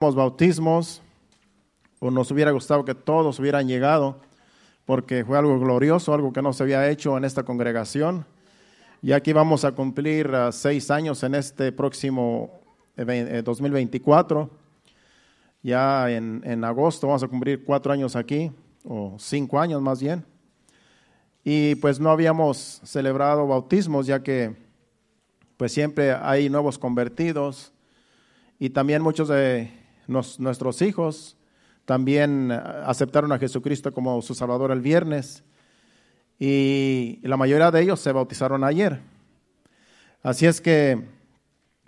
bautismos, o nos hubiera gustado que todos hubieran llegado, porque fue algo glorioso, algo que no se había hecho en esta congregación. Y aquí vamos a cumplir uh, seis años en este próximo eh, 2024. Ya en, en, agosto vamos a cumplir cuatro años aquí, o cinco años más bien. Y pues no habíamos celebrado bautismos, ya que pues siempre hay nuevos convertidos y también muchos de nuestros hijos también aceptaron a Jesucristo como su Salvador el viernes y la mayoría de ellos se bautizaron ayer. Así es que,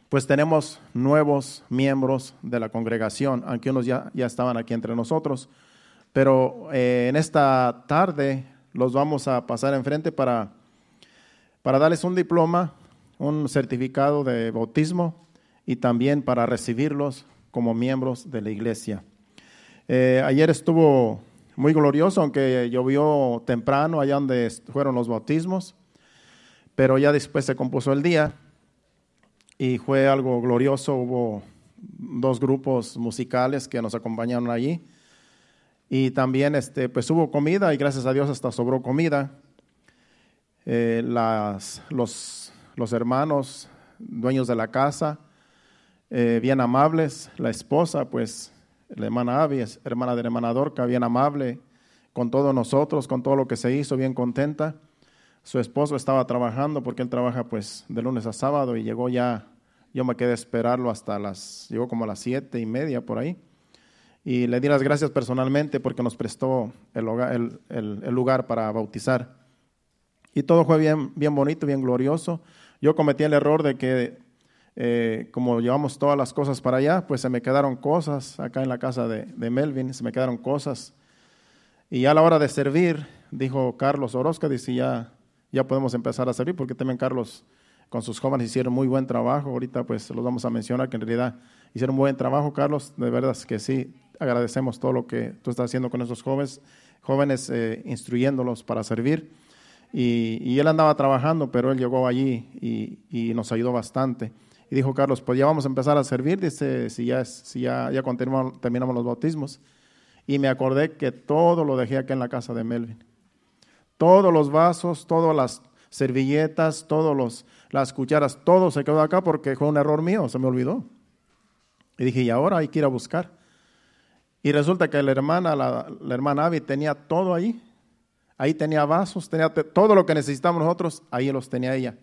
pues tenemos nuevos miembros de la congregación, aunque unos ya, ya estaban aquí entre nosotros. Pero eh, en esta tarde los vamos a pasar enfrente para, para darles un diploma, un certificado de bautismo y también para recibirlos como miembros de la iglesia. Eh, ayer estuvo muy glorioso, aunque llovió temprano allá donde fueron los bautismos, pero ya después se compuso el día y fue algo glorioso. Hubo dos grupos musicales que nos acompañaron allí y también este, pues hubo comida y gracias a Dios hasta sobró comida. Eh, las, los, los hermanos, dueños de la casa, eh, bien amables. La esposa, pues, la hermana Avi, hermana de la hermana Dorca, bien amable con todos nosotros, con todo lo que se hizo, bien contenta. Su esposo estaba trabajando porque él trabaja pues de lunes a sábado y llegó ya, yo me quedé a esperarlo hasta las, llegó como a las siete y media por ahí. Y le di las gracias personalmente porque nos prestó el, el lugar para bautizar. Y todo fue bien, bien bonito, bien glorioso. Yo cometí el error de que eh, como llevamos todas las cosas para allá, pues se me quedaron cosas acá en la casa de, Melvin, se me quedaron cosas. Y a la hora de servir, dijo Carlos Orozca, dice, ya, ya podemos empezar a servir, porque también Carlos con sus jóvenes hicieron muy buen trabajo. Ahorita pues los vamos a mencionar que en realidad hicieron buen trabajo, Carlos. De verdad que sí, agradecemos todo lo que tú estás haciendo con esos jóvenes, jóvenes eh, instruyéndolos para servir. Y, él andaba trabajando, pero él llegó allí y, y nos ayudó bastante. Y dijo Carlos, pues ya vamos a empezar a servir, dice, si ya, si ya, ya terminamos los bautismos. Y me acordé que todo lo dejé acá en la casa de Melvin. Todos los vasos, todas las servilletas, todas las cucharas, todo se quedó acá porque fue un error mío, se me olvidó. Y dije, y ahora hay que ir a buscar. Y resulta que la hermana, la, hermana Avi tenía todo ahí. Ahí tenía vasos, tenía todo lo que necesitábamos nosotros, ahí los tenía ella.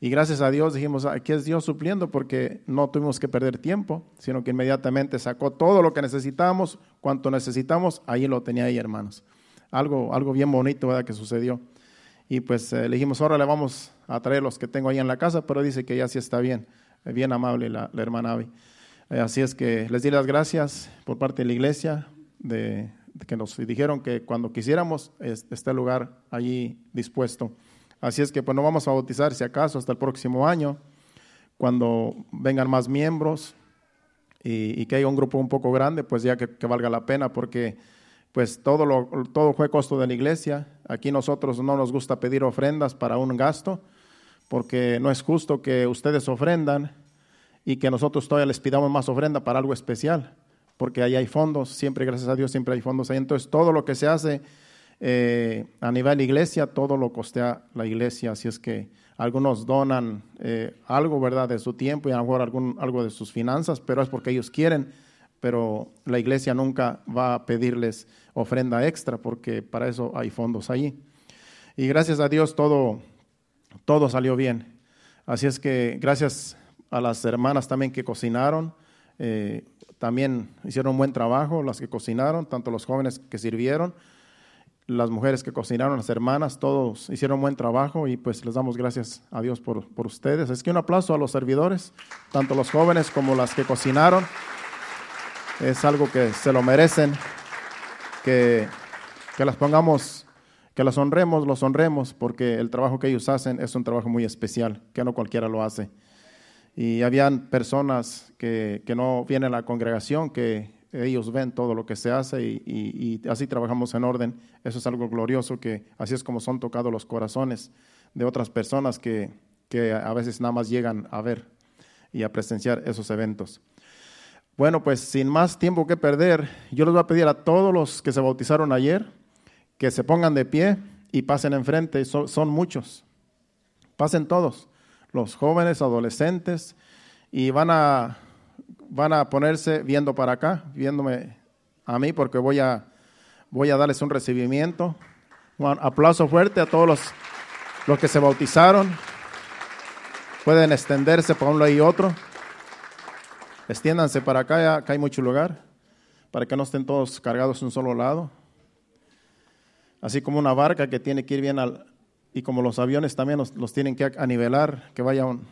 Y gracias a Dios dijimos, aquí es Dios supliendo porque no tuvimos que perder tiempo, sino que inmediatamente sacó todo lo que necesitábamos, cuanto necesitamos, ahí lo tenía ahí, hermanos. Algo, algo bien bonito ¿verdad? que sucedió. Y pues eh, le dijimos, ahora le vamos a traer los que tengo ahí en la casa, pero dice que ya sí está bien, eh, bien amable la, hermana Avi. Eh, así es que les di las gracias por parte de la iglesia, de, de que nos dijeron que cuando quisiéramos esté el lugar allí dispuesto. Así es que pues no vamos a bautizar si acaso hasta el próximo año, cuando vengan más miembros y, que haya un grupo un poco grande, pues ya que, valga la pena, porque pues todo, lo, todo fue costo de la iglesia. Aquí nosotros no nos gusta pedir ofrendas para un gasto, porque no es justo que ustedes ofrendan y que nosotros todavía les pidamos más ofrenda para algo especial, porque ahí hay fondos, siempre, gracias a Dios, siempre hay fondos ahí. Entonces todo lo que se hace eh, a nivel iglesia, todo lo costea la iglesia, así es que algunos donan eh, algo, ¿verdad?, de su tiempo y a lo mejor algún, algo de sus finanzas, pero es porque ellos quieren, pero la iglesia nunca va a pedirles ofrenda extra porque para eso hay fondos allí. Y gracias a Dios todo, todo salió bien. Así es que gracias a las hermanas también que cocinaron, eh, también hicieron un buen trabajo, las que cocinaron, tanto los jóvenes que sirvieron, las mujeres que cocinaron, las hermanas, todos hicieron buen trabajo y pues les damos gracias a Dios por, por ustedes. Es que un aplauso a los servidores, tanto los jóvenes como las que cocinaron. Es algo que se lo merecen, que, que las pongamos, que las honremos, los honremos, porque el trabajo que ellos hacen es un trabajo muy especial, que no cualquiera lo hace. Y habían personas que, que no vienen a la congregación, que ellos ven todo lo que se hace y, así trabajamos en orden. Eso es algo glorioso, que así es como son tocados los corazones de otras personas que, que a veces nada más llegan a ver y a presenciar esos eventos. Bueno, pues sin más tiempo que perder, yo les voy a pedir a todos los que se bautizaron ayer que se pongan de pie y pasen enfrente. son muchos. Pasen todos, los jóvenes, adolescentes, y van a, van a ponerse viendo para acá, viéndome a mí, porque voy a, voy a darles un recibimiento. Un aplauso fuerte a todos los, los que se bautizaron. Pueden extenderse para un lado y otro. Extiéndanse para acá, acá hay mucho lugar, para que no estén todos cargados en un solo lado. Así como una barca que tiene que ir bien al, y como los aviones también los, tienen que anivelar, que vaya un,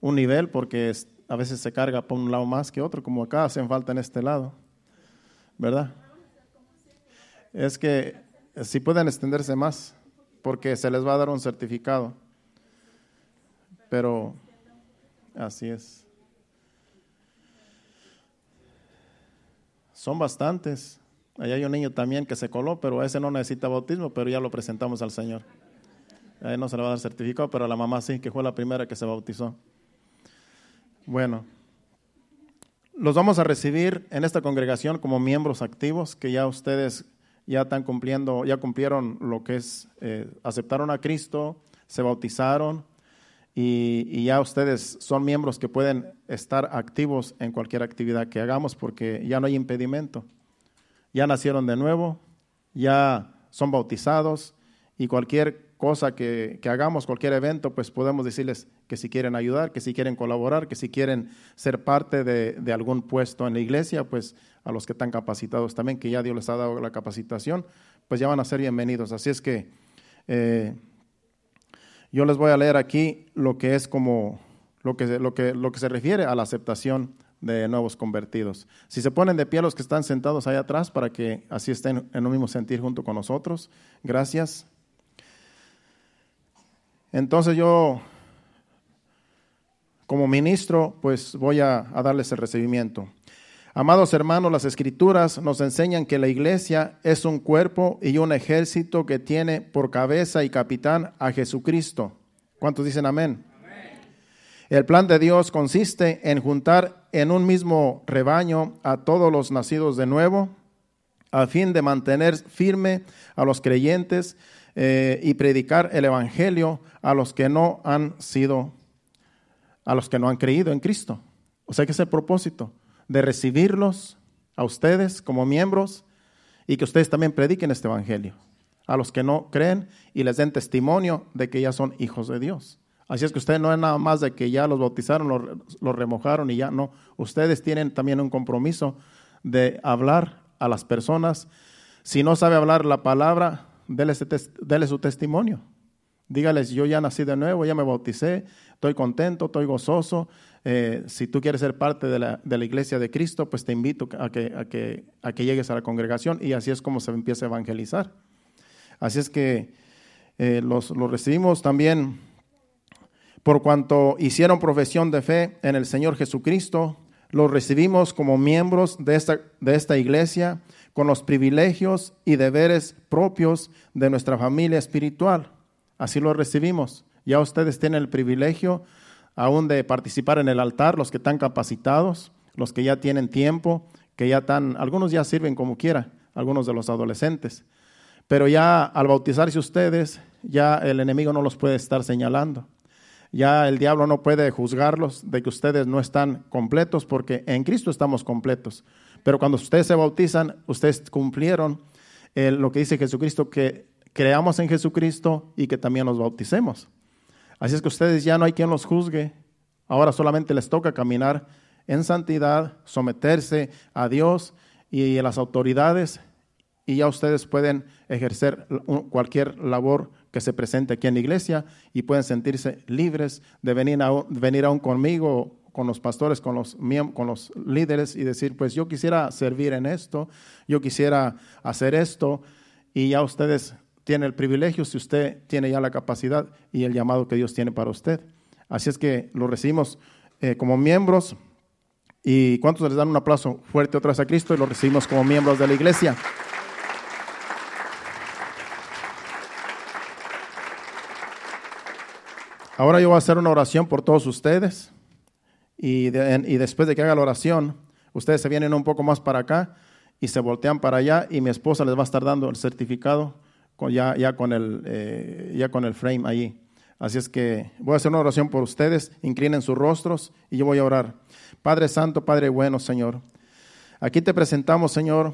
un nivel, porque a veces se carga por un lado más que otro, como acá hacen falta en este lado, ¿verdad? Es que si pueden extenderse más, porque se les va a dar un certificado, pero así es. Son bastantes. Allá hay un niño también que se coló, pero ese no necesita bautismo, pero ya lo presentamos al Señor. A no se le va a dar certificado, pero a la mamá sí, que fue la primera que se bautizó. Bueno, los vamos a recibir en esta congregación como miembros activos, que ya ustedes ya están cumpliendo, ya cumplieron lo que es, eh, aceptaron a Cristo, se bautizaron y, y, ya ustedes son miembros que pueden estar activos en cualquier actividad que hagamos porque ya no hay impedimento. Ya nacieron de nuevo, ya son bautizados y cualquier cosa que, hagamos, cualquier evento, pues podemos decirles que si quieren ayudar, que si quieren colaborar, que si quieren ser parte de, algún puesto en la iglesia, pues a los que están capacitados también, que ya Dios les ha dado la capacitación, pues ya van a ser bienvenidos. Así es que eh, yo les voy a leer aquí lo que es como lo que, lo que, lo que se refiere a la aceptación de nuevos convertidos. Si se ponen de pie los que están sentados ahí atrás para que así estén en un mismo sentir junto con nosotros. Gracias. Entonces yo, como ministro, pues voy a, darles el recibimiento. Amados hermanos, las escrituras nos enseñan que la iglesia es un cuerpo y un ejército que tiene por cabeza y capitán a Jesucristo. ¿Cuántos dicen amén? amén? El plan de Dios consiste en juntar en un mismo rebaño a todos los nacidos de nuevo, a fin de mantener firme a los creyentes eh, y predicar el Evangelio a los que no han sido, a los que no han creído en Cristo. O sea que es el propósito de recibirlos a ustedes como miembros y que ustedes también prediquen este Evangelio a los que no creen y les den testimonio de que ya son hijos de Dios. Así es que ustedes no es nada más de que ya los bautizaron, los, los remojaron y ya no. Ustedes tienen también un compromiso de hablar a las personas. Si no sabe hablar la palabra, dele, su testimonio. Dígales, yo ya nací de nuevo, ya me bauticé, estoy contento, estoy gozoso. Eh, si tú quieres ser parte de la, iglesia de Cristo, pues te invito a que, a, que, a que, llegues a la congregación y así es como se empieza a evangelizar. Así es que eh, los, los recibimos también por cuanto hicieron profesión de fe en el Señor Jesucristo, los recibimos como miembros de esta, de esta iglesia con los privilegios y deberes propios de nuestra familia espiritual. Así lo recibimos. Ya ustedes tienen el privilegio aún de participar en el altar, los que están capacitados, los que ya tienen tiempo, que ya están, algunos ya sirven como quiera, algunos de los adolescentes. Pero ya al bautizarse ustedes, ya el enemigo no los puede estar señalando. Ya el diablo no puede juzgarlos de que ustedes no están completos porque en Cristo estamos completos. Pero cuando ustedes se bautizan, ustedes cumplieron eh, lo que dice Jesucristo, que creamos en Jesucristo y que también nos bauticemos. Así es que ustedes ya no hay quien los juzgue. Ahora solamente les toca caminar en santidad, someterse a Dios y a las autoridades y ya ustedes pueden ejercer cualquier labor que se presente aquí en la iglesia y pueden sentirse libres de venir, a, venir aún conmigo con los pastores, con los, con los líderes y decir, pues yo quisiera servir en esto, yo quisiera hacer esto, y ya ustedes tienen el privilegio si usted tiene ya la capacidad y el llamado que Dios tiene para usted. Así es que lo recibimos eh, como miembros. ¿Y cuántos les dan un aplauso fuerte otra vez a Cristo y lo recibimos como miembros de la iglesia? Ahora yo voy a hacer una oración por todos ustedes y, después de que haga la oración, Ustedes se vienen un poco más para acá y se voltean para allá y mi esposa les va a estar dando el certificado ya, ya, con el, eh, ya con el frame allí. Así es que voy a hacer una oración por ustedes, inclinen sus rostros y yo voy a orar. Padre Santo, Padre bueno, Señor. Aquí te presentamos, Señor,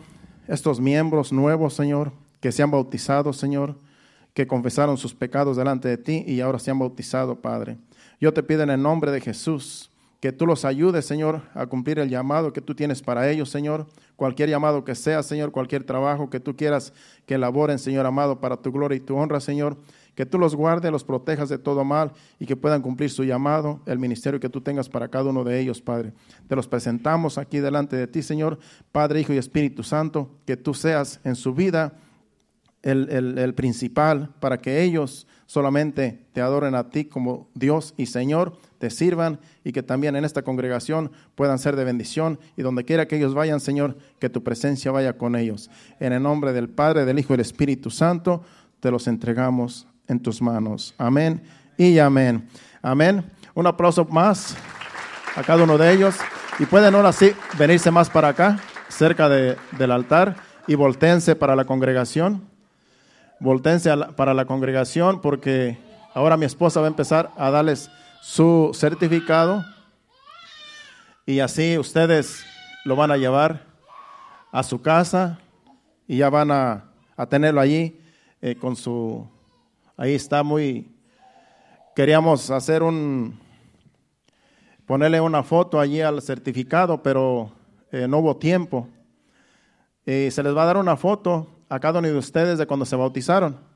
estos miembros nuevos, Señor, que se han bautizado, Señor, que confesaron sus pecados delante de ti y ahora se han bautizado, Padre. Yo te pido en el nombre de Jesús que tú los ayudes, Señor, a cumplir el llamado que tú tienes para ellos, Señor. Cualquier llamado que sea, Señor, cualquier trabajo que tú quieras que elaboren, Señor amado, para tu gloria y tu honra, Señor. Que tú los guardes, los protejas de todo mal y que puedan cumplir su llamado, el ministerio que tú tengas para cada uno de ellos, Padre. Te los presentamos aquí delante de ti, Señor, Padre, Hijo y Espíritu Santo, que tú seas en su vida el, principal para que ellos solamente te adoren a ti como Dios y Señor, te sirvan y que también en esta congregación puedan ser de bendición y donde quiera que ellos vayan, Señor, que tu presencia vaya con ellos. En el nombre del Padre, del Hijo y del Espíritu Santo, te los entregamos en tus manos. Amén y amén. Amén. Un aplauso más a cada uno de ellos. Y pueden ahora sí venirse más para acá, cerca del altar, y voltense para la congregación voltense para la congregación porque ahora mi esposa va a empezar a darles su certificado y así ustedes lo van a llevar a su casa y ya van a, tenerlo allí eh, con su... Ahí está muy... Queríamos hacer un... ponerle una foto allí al certificado, pero eh, no hubo tiempo. Y se les va a dar una foto a cada uno de ustedes de cuando se bautizaron.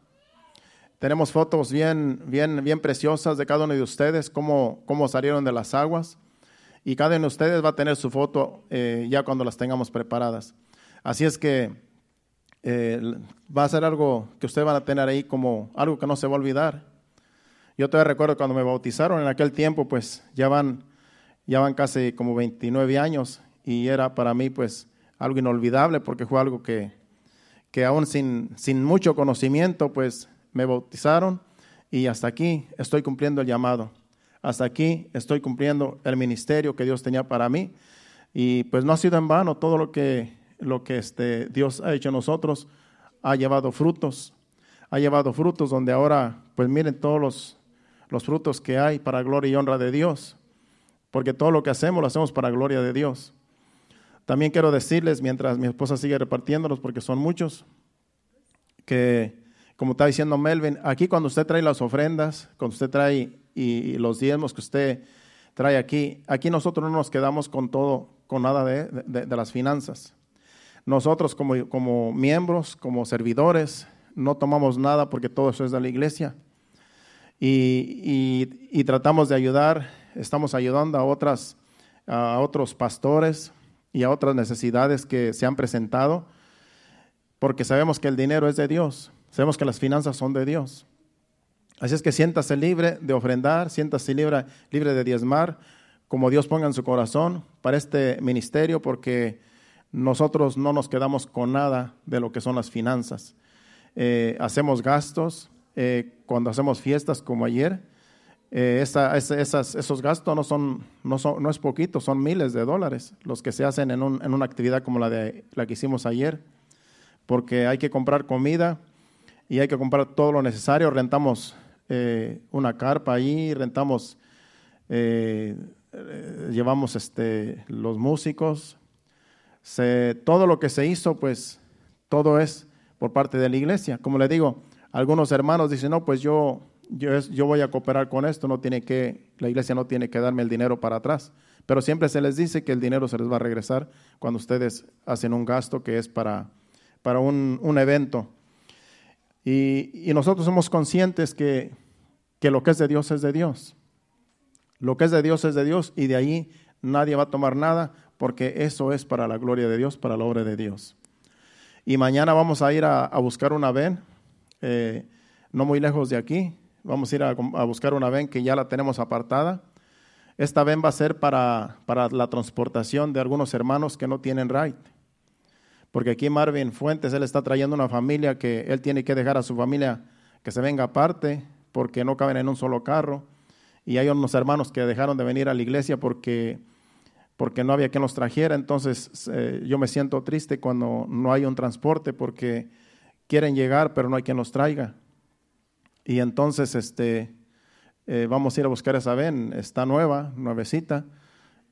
Tenemos fotos bien, bien, bien preciosas de cada uno de ustedes, cómo, cómo salieron de las aguas. Y cada uno de ustedes va a tener su foto eh, ya cuando las tengamos preparadas. Así es que eh, va a ser algo que ustedes van a tener ahí como algo que no se va a olvidar. Yo todavía recuerdo cuando me bautizaron en aquel tiempo, pues ya van, ya van casi como 29 años y era para mí pues algo inolvidable porque fue algo que, que aún sin, sin mucho conocimiento, pues me bautizaron y hasta aquí estoy cumpliendo el llamado. Hasta aquí estoy cumpliendo el ministerio que Dios tenía para mí. Y pues no ha sido en vano todo lo que, lo que este, Dios ha hecho en nosotros. Ha llevado frutos. Ha llevado frutos donde ahora, pues miren todos los, los frutos que hay para gloria y honra de Dios. Porque todo lo que hacemos lo hacemos para gloria de Dios. También quiero decirles, mientras mi esposa sigue repartiéndolos, porque son muchos, que como está diciendo Melvin, aquí cuando usted trae las ofrendas, cuando usted trae y, los diezmos que usted trae aquí, aquí nosotros no nos quedamos con todo, con nada de, las finanzas. Nosotros como, como miembros, como servidores, no tomamos nada porque todo eso es de la iglesia. Y, y, tratamos de ayudar, estamos ayudando a, otras, a otros pastores, y a otras necesidades que se han presentado, porque sabemos que el dinero es de Dios, sabemos que las finanzas son de Dios. Así es que siéntase libre de ofrendar, siéntase libre, libre de diezmar, como Dios ponga en su corazón para este ministerio, porque nosotros no nos quedamos con nada de lo que son las finanzas. Eh, hacemos gastos, eh, cuando hacemos fiestas como ayer, eh, esos gastos no, son, no, son, no es poquito, son miles de dólares los que se hacen en, en, una actividad como la, de, la que hicimos ayer, porque hay que comprar comida y hay que comprar todo lo necesario. Rentamos eh, una carpa ahí, rentamos, eh, llevamos este, los músicos. todo lo que se hizo, pues todo es por parte de la iglesia. Como le digo, algunos hermanos dicen, no, pues yo yo, voy a cooperar con esto, no tiene que, la iglesia no tiene que darme el dinero para atrás. Pero siempre se les dice que el dinero se les va a regresar cuando ustedes hacen un gasto que es para, para un, evento. Y, nosotros somos conscientes que, que lo que es de Dios es de Dios. Lo que es de Dios es de Dios y de ahí nadie va a tomar nada porque eso es para la gloria de Dios, para la obra de Dios. Y mañana vamos a ir a, buscar una ven, eh, no muy lejos de aquí, Vamos a ir a, buscar una ven que ya la tenemos apartada. Esta ven va a ser para, para la transportación de algunos hermanos que no tienen ride. Porque aquí Marvin Fuentes, él está trayendo una familia que él tiene que dejar a su familia que se venga aparte porque no caben en un solo carro. Y hay unos hermanos que dejaron de venir a la iglesia porque porque no había quien los trajera. Entonces eh, yo me siento triste cuando no hay un transporte porque quieren llegar, pero no hay quien los traiga. Y entonces este, eh, vamos a ir a buscar esa ven, está nueva, nuevecita,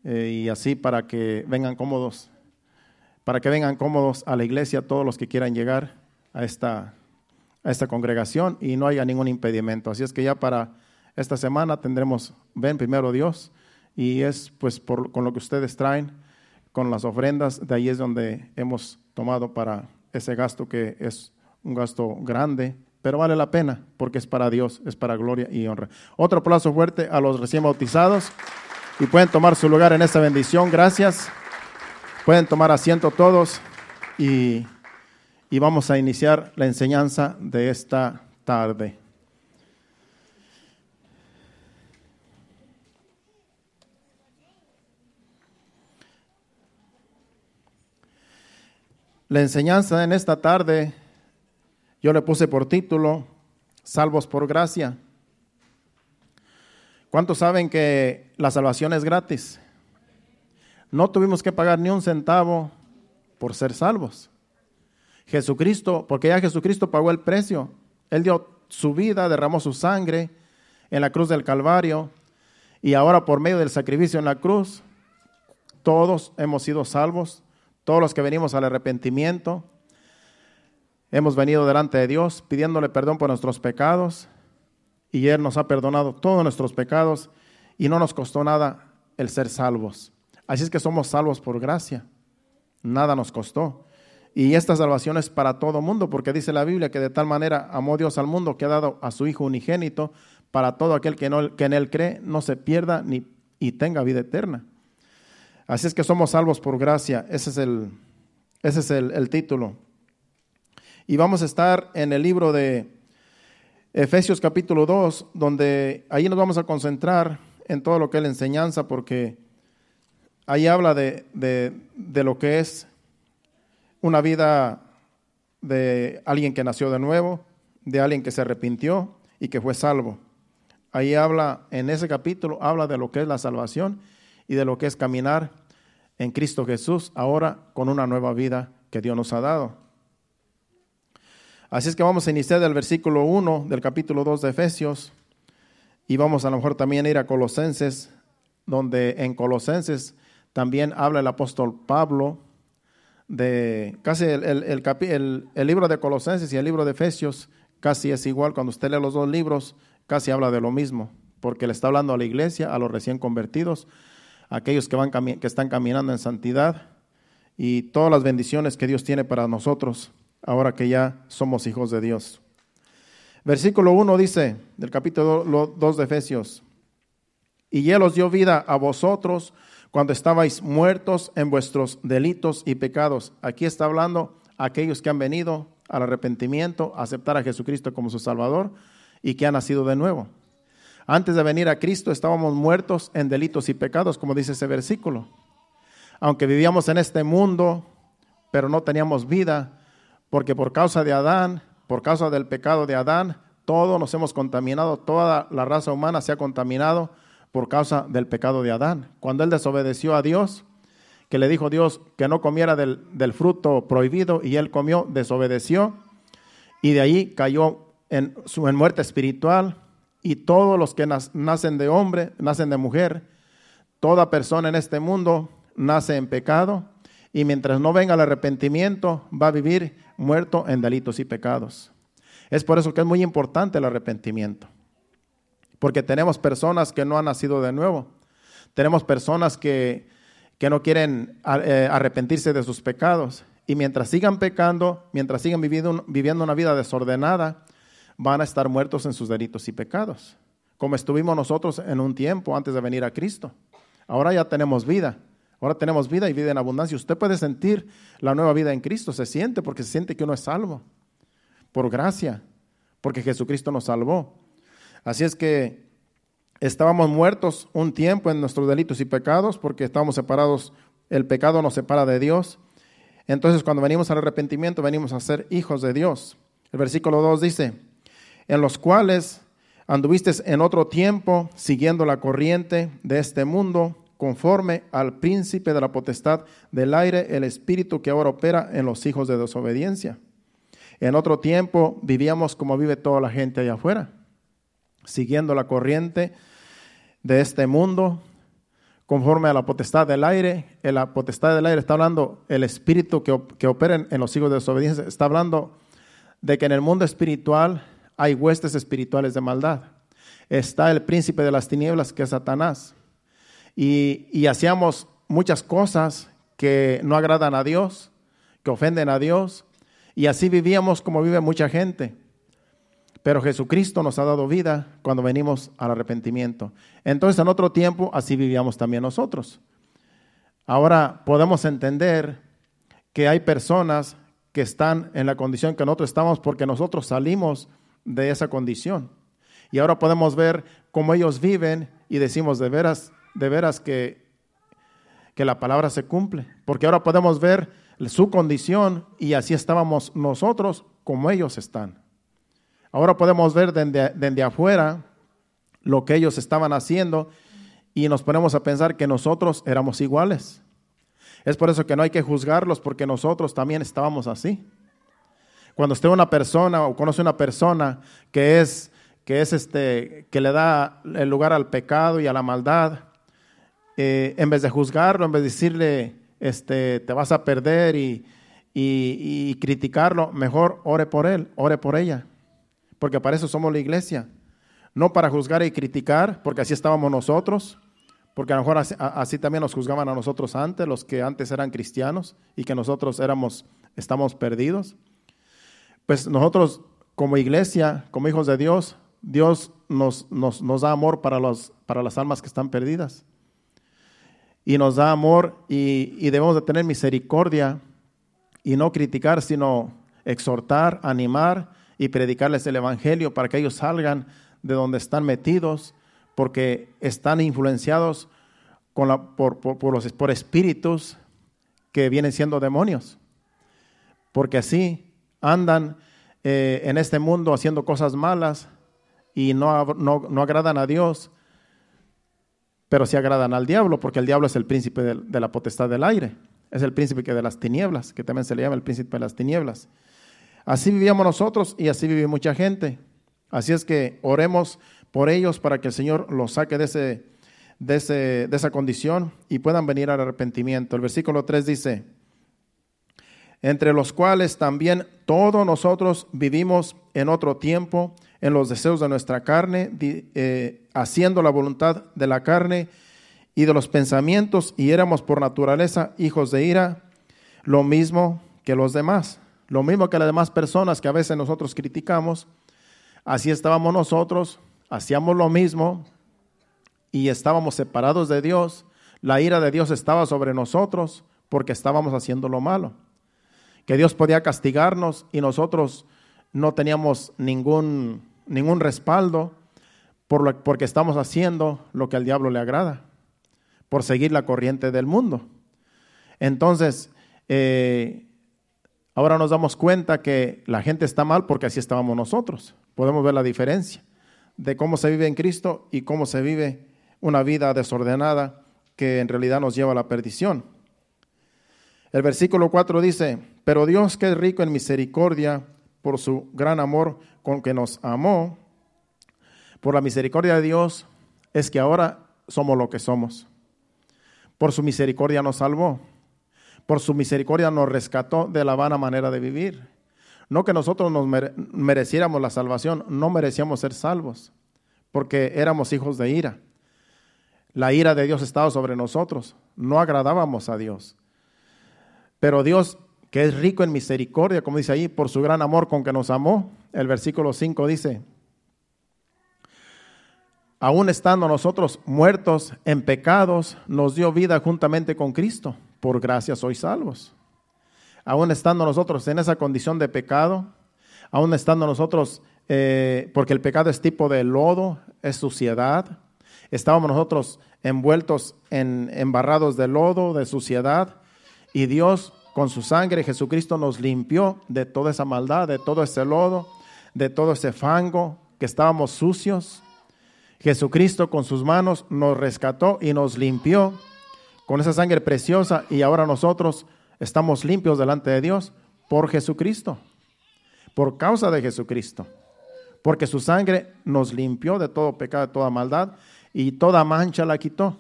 eh, y así para que vengan cómodos, para que vengan cómodos a la iglesia todos los que quieran llegar a esta, a esta congregación y no haya ningún impedimento. Así es que ya para esta semana tendremos, ven primero Dios, y es pues con lo que ustedes traen, con las ofrendas, de ahí es donde hemos tomado para ese gasto que es un gasto grande, pero vale la pena porque es para Dios, es para gloria y honra. Otro aplauso fuerte a los recién bautizados y pueden tomar su lugar en esta bendición. Gracias. Pueden tomar asiento todos y, y vamos a iniciar la enseñanza de esta tarde. La enseñanza en esta tarde yo le puse por título Salvos por gracia. ¿Cuántos saben que la salvación es gratis? No tuvimos que pagar ni un centavo por ser salvos. Jesucristo, porque ya Jesucristo pagó el precio. Él dio su vida, derramó su sangre en la cruz del Calvario y ahora por medio del sacrificio en la cruz, todos hemos sido salvos todos los que venimos al arrepentimiento, hemos venido delante de Dios pidiéndole perdón por nuestros pecados y Él nos ha perdonado todos nuestros pecados y no nos costó nada el ser salvos. Así es que somos salvos por gracia. Nada nos costó. Y esta salvación es para todo mundo, porque dice la Biblia que de tal manera amó Dios al mundo que ha dado a su Hijo unigénito para todo aquel que, no, que en Él cree no se pierda ni, y tenga vida eterna. Así es que somos salvos por gracia. Ese es el, ese es el, título. Y vamos a estar en el libro de Efesios capítulo 2, donde ahí nos vamos a concentrar en todo lo que es la enseñanza, porque ahí habla de, de, lo que es una vida de alguien que nació de nuevo, de alguien que se arrepintió y que fue salvo. Ahí habla, en ese capítulo, habla de lo que es la salvación y de lo que es caminar en Cristo Jesús, ahora con una nueva vida que Dios nos ha dado. Así es que vamos a iniciar del versículo 1 del capítulo 2 de Efesios y vamos a lo mejor también ir a Colosenses, donde en Colosenses también habla el apóstol Pablo de casi el, el, el, libro de Colosenses y el libro de Efesios casi es igual. Cuando usted lee los dos libros, casi habla de lo mismo, porque le está hablando a la iglesia, a los recién convertidos, aquellos que, van, que están caminando en santidad y todas las bendiciones que Dios tiene para nosotros ahora que ya somos hijos de Dios. Versículo 1 dice del capítulo 2 de Efesios, y Él os dio vida a vosotros cuando estabais muertos en vuestros delitos y pecados. Aquí está hablando aquellos que han venido al arrepentimiento, a aceptar a Jesucristo como su Salvador y que han nacido de nuevo. Antes de venir a Cristo estábamos muertos en delitos y pecados, como dice ese versículo. Aunque vivíamos en este mundo, pero no teníamos vida, porque por causa de Adán, por causa del pecado de Adán, todos nos hemos contaminado, toda la raza humana se ha contaminado por causa del pecado de Adán. Cuando él desobedeció a Dios, que le dijo Dios que no comiera del, del fruto prohibido y él comió, desobedeció y de ahí cayó en, su, en muerte espiritual, y todos los que nacen de hombre, nacen de mujer, toda persona en este mundo nace en pecado y mientras no venga el arrepentimiento va a vivir muerto en delitos y pecados. Es por eso que es muy importante el arrepentimiento, porque tenemos personas que no han nacido de nuevo, tenemos personas que, que no quieren eh, arrepentirse de sus pecados. Y mientras sigan pecando, mientras sigan viviendo, viviendo una vida desordenada, van a estar muertos en sus delitos y pecados, como estuvimos nosotros en un tiempo antes de venir a Cristo. Ahora ya tenemos vida, ahora tenemos vida y vida en abundancia. Usted puede sentir la nueva vida en Cristo, se siente porque se siente que uno es salvo, por gracia, porque Jesucristo nos salvó. Así es que estábamos muertos un tiempo en nuestros delitos y pecados porque estábamos separados, el pecado nos separa de Dios. Entonces cuando venimos al arrepentimiento venimos a ser hijos de Dios. El versículo 2 dice, en los cuales anduviste en otro tiempo siguiendo la corriente de este mundo, conforme al príncipe de la potestad del aire, el espíritu que ahora opera en los hijos de desobediencia. En otro tiempo vivíamos como vive toda la gente allá afuera, siguiendo la corriente de este mundo, conforme a la potestad del aire. En la potestad del aire está hablando el espíritu que, que opera en, los hijos de desobediencia. Está hablando de que en el mundo espiritual hay huestes espirituales de maldad. Está el príncipe de las tinieblas, que es Satanás. Y, y hacíamos muchas cosas que no agradan a Dios, que ofenden a Dios, y así vivíamos como vive mucha gente. Pero Jesucristo nos ha dado vida cuando venimos al arrepentimiento. Entonces en otro tiempo así vivíamos también nosotros. Ahora podemos entender que hay personas que están en la condición que nosotros estamos porque nosotros salimos de esa condición. Y ahora podemos ver cómo ellos viven y decimos de veras, de veras que, que la palabra se cumple. Porque ahora podemos ver su condición y así estábamos nosotros como ellos están. Ahora podemos ver desde, afuera lo que ellos estaban haciendo y nos ponemos a pensar que nosotros éramos iguales. Es por eso que no hay que juzgarlos porque nosotros también estábamos así. Cuando usted una persona o conoce una persona que es que es este que le da el lugar al pecado y a la maldad, eh, en vez de juzgarlo, en vez de decirle este, te vas a perder y, y, criticarlo, mejor ore por él, ore por ella, porque para eso somos la iglesia, no para juzgar y criticar, porque así estábamos nosotros, porque a lo mejor así, también nos juzgaban a nosotros antes, los que antes eran cristianos y que nosotros éramos, estamos perdidos. Pues nosotros como iglesia, como hijos de Dios, Dios nos, nos, nos da amor para, los, para las almas que están perdidas y nos da amor y, debemos de tener misericordia y no criticar, sino exhortar, animar y predicarles el Evangelio para que ellos salgan de donde están metidos, porque están influenciados con la, por, por, los, por espíritus que vienen siendo demonios, porque así andan eh, en este mundo haciendo cosas malas y no, no, no agradan a Dios pero se agradan al diablo, porque el diablo es el príncipe de, la potestad del aire, es el príncipe que de las tinieblas, que también se le llama el príncipe de las tinieblas. Así vivíamos nosotros y así vive mucha gente. Así es que oremos por ellos para que el Señor los saque de, ese, de, ese, de esa condición y puedan venir al arrepentimiento. El versículo 3 dice, entre los cuales también todos nosotros vivimos en otro tiempo en los deseos de nuestra carne, eh, haciendo la voluntad de la carne y de los pensamientos, y éramos por naturaleza hijos de ira, lo mismo que los demás, lo mismo que las demás personas que a veces nosotros criticamos, así estábamos nosotros, hacíamos lo mismo y estábamos separados de Dios, la ira de Dios estaba sobre nosotros porque estábamos haciendo lo malo, que Dios podía castigarnos y nosotros no teníamos ningún ningún respaldo por lo, porque estamos haciendo lo que al diablo le agrada, por seguir la corriente del mundo. Entonces, eh, ahora nos damos cuenta que la gente está mal porque así estábamos nosotros. Podemos ver la diferencia de cómo se vive en Cristo y cómo se vive una vida desordenada que en realidad nos lleva a la perdición. El versículo 4 dice, pero Dios que es rico en misericordia por su gran amor con que nos amó, por la misericordia de Dios, es que ahora somos lo que somos. Por su misericordia nos salvó. Por su misericordia nos rescató de la vana manera de vivir. No que nosotros nos mereciéramos la salvación, no merecíamos ser salvos, porque éramos hijos de ira. La ira de Dios estaba sobre nosotros, no agradábamos a Dios. Pero Dios que es rico en misericordia, como dice ahí, por su gran amor con que nos amó. El versículo 5 dice, aún estando nosotros muertos en pecados, nos dio vida juntamente con Cristo. Por gracia sois salvos. Aún estando nosotros en esa condición de pecado, aún estando nosotros, eh, porque el pecado es tipo de lodo, es suciedad, estábamos nosotros envueltos en embarrados de lodo, de suciedad, y Dios con su sangre Jesucristo nos limpió de toda esa maldad, de todo ese lodo, de todo ese fango, que estábamos sucios. Jesucristo con sus manos nos rescató y nos limpió con esa sangre preciosa y ahora nosotros estamos limpios delante de Dios por Jesucristo, por causa de Jesucristo, porque su sangre nos limpió de todo pecado, de toda maldad y toda mancha la quitó.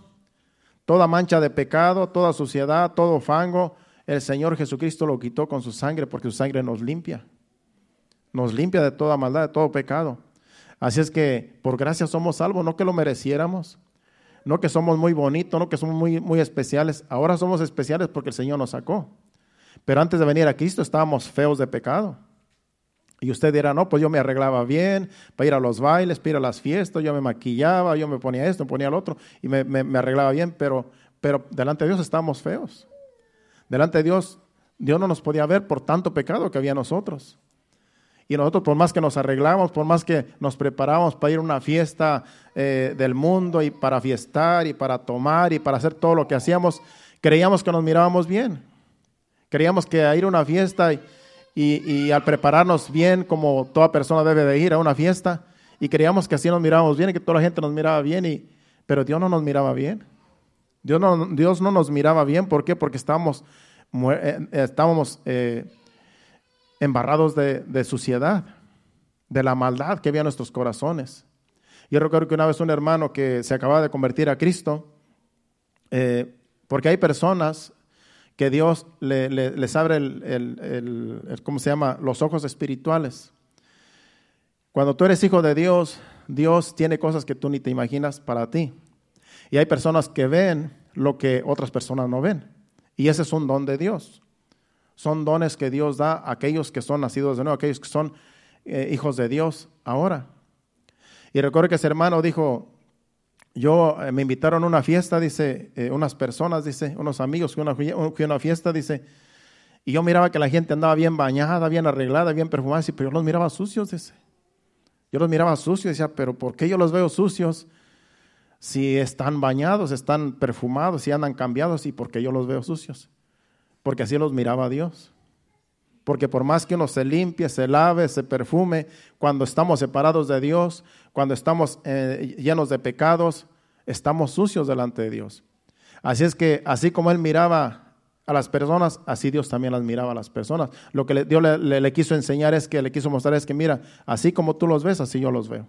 Toda mancha de pecado, toda suciedad, todo fango, el Señor Jesucristo lo quitó con su sangre porque su sangre nos limpia. Nos limpia de toda maldad, de todo pecado. Así es que por gracia somos salvos, no que lo mereciéramos, no que somos muy bonitos, no que somos muy, muy especiales. Ahora somos especiales porque el Señor nos sacó. Pero antes de venir a Cristo estábamos feos de pecado. Y usted dirá, no, pues yo me arreglaba bien para ir a los bailes, para ir a las fiestas, yo me maquillaba, yo me ponía esto, me ponía el otro, y me, me, arreglaba bien, pero, pero delante de Dios estábamos feos. Delante de Dios, Dios no nos podía ver por tanto pecado que había nosotros. Y nosotros, por más que nos arreglamos, por más que nos preparamos para ir a una fiesta eh, del mundo y para fiestar y para tomar y para hacer todo lo que hacíamos, creíamos que nos mirábamos bien. Creíamos que a ir a una fiesta y, y, al prepararnos bien, como toda persona debe de ir a una fiesta, y creíamos que así nos mirábamos bien y que toda la gente nos miraba bien, y, pero Dios no nos miraba bien. Dios no, Dios no nos miraba bien, ¿por qué? Porque estábamos, eh, estábamos eh, embarrados de, suciedad, de la maldad que había en nuestros corazones. Yo recuerdo que una vez un hermano que se acababa de convertir a Cristo, eh, porque hay personas que Dios les abre el, ¿cómo se llama? Los ojos espirituales. Cuando tú eres hijo de Dios, Dios tiene cosas que tú ni te imaginas para ti. Y hay personas que ven lo que otras personas no ven. Y ese es un don de Dios. Son dones que Dios da a aquellos que son nacidos de nuevo, aquellos que son eh, hijos de Dios ahora. Y recuerdo que ese hermano dijo, yo eh, me invitaron a una fiesta, dice, eh, unas personas, dice, unos amigos, fui a una fiesta, dice, y yo miraba que la gente andaba bien bañada, bien arreglada, bien perfumada, pero yo los miraba sucios, dice. Yo los miraba sucios, decía, pero ¿por qué yo los veo sucios si están bañados, están perfumados, si andan cambiados y por qué yo los veo sucios? Porque así los miraba Dios. Porque por más que uno se limpie, se lave, se perfume, cuando estamos separados de Dios, cuando estamos eh, llenos de pecados, estamos sucios delante de Dios. Así es que, así como Él miraba a las personas, así Dios también las miraba a las personas. Lo que Dios le, quiso enseñar es que, le quiso mostrar es que, mira, así como tú los ves, así yo los veo.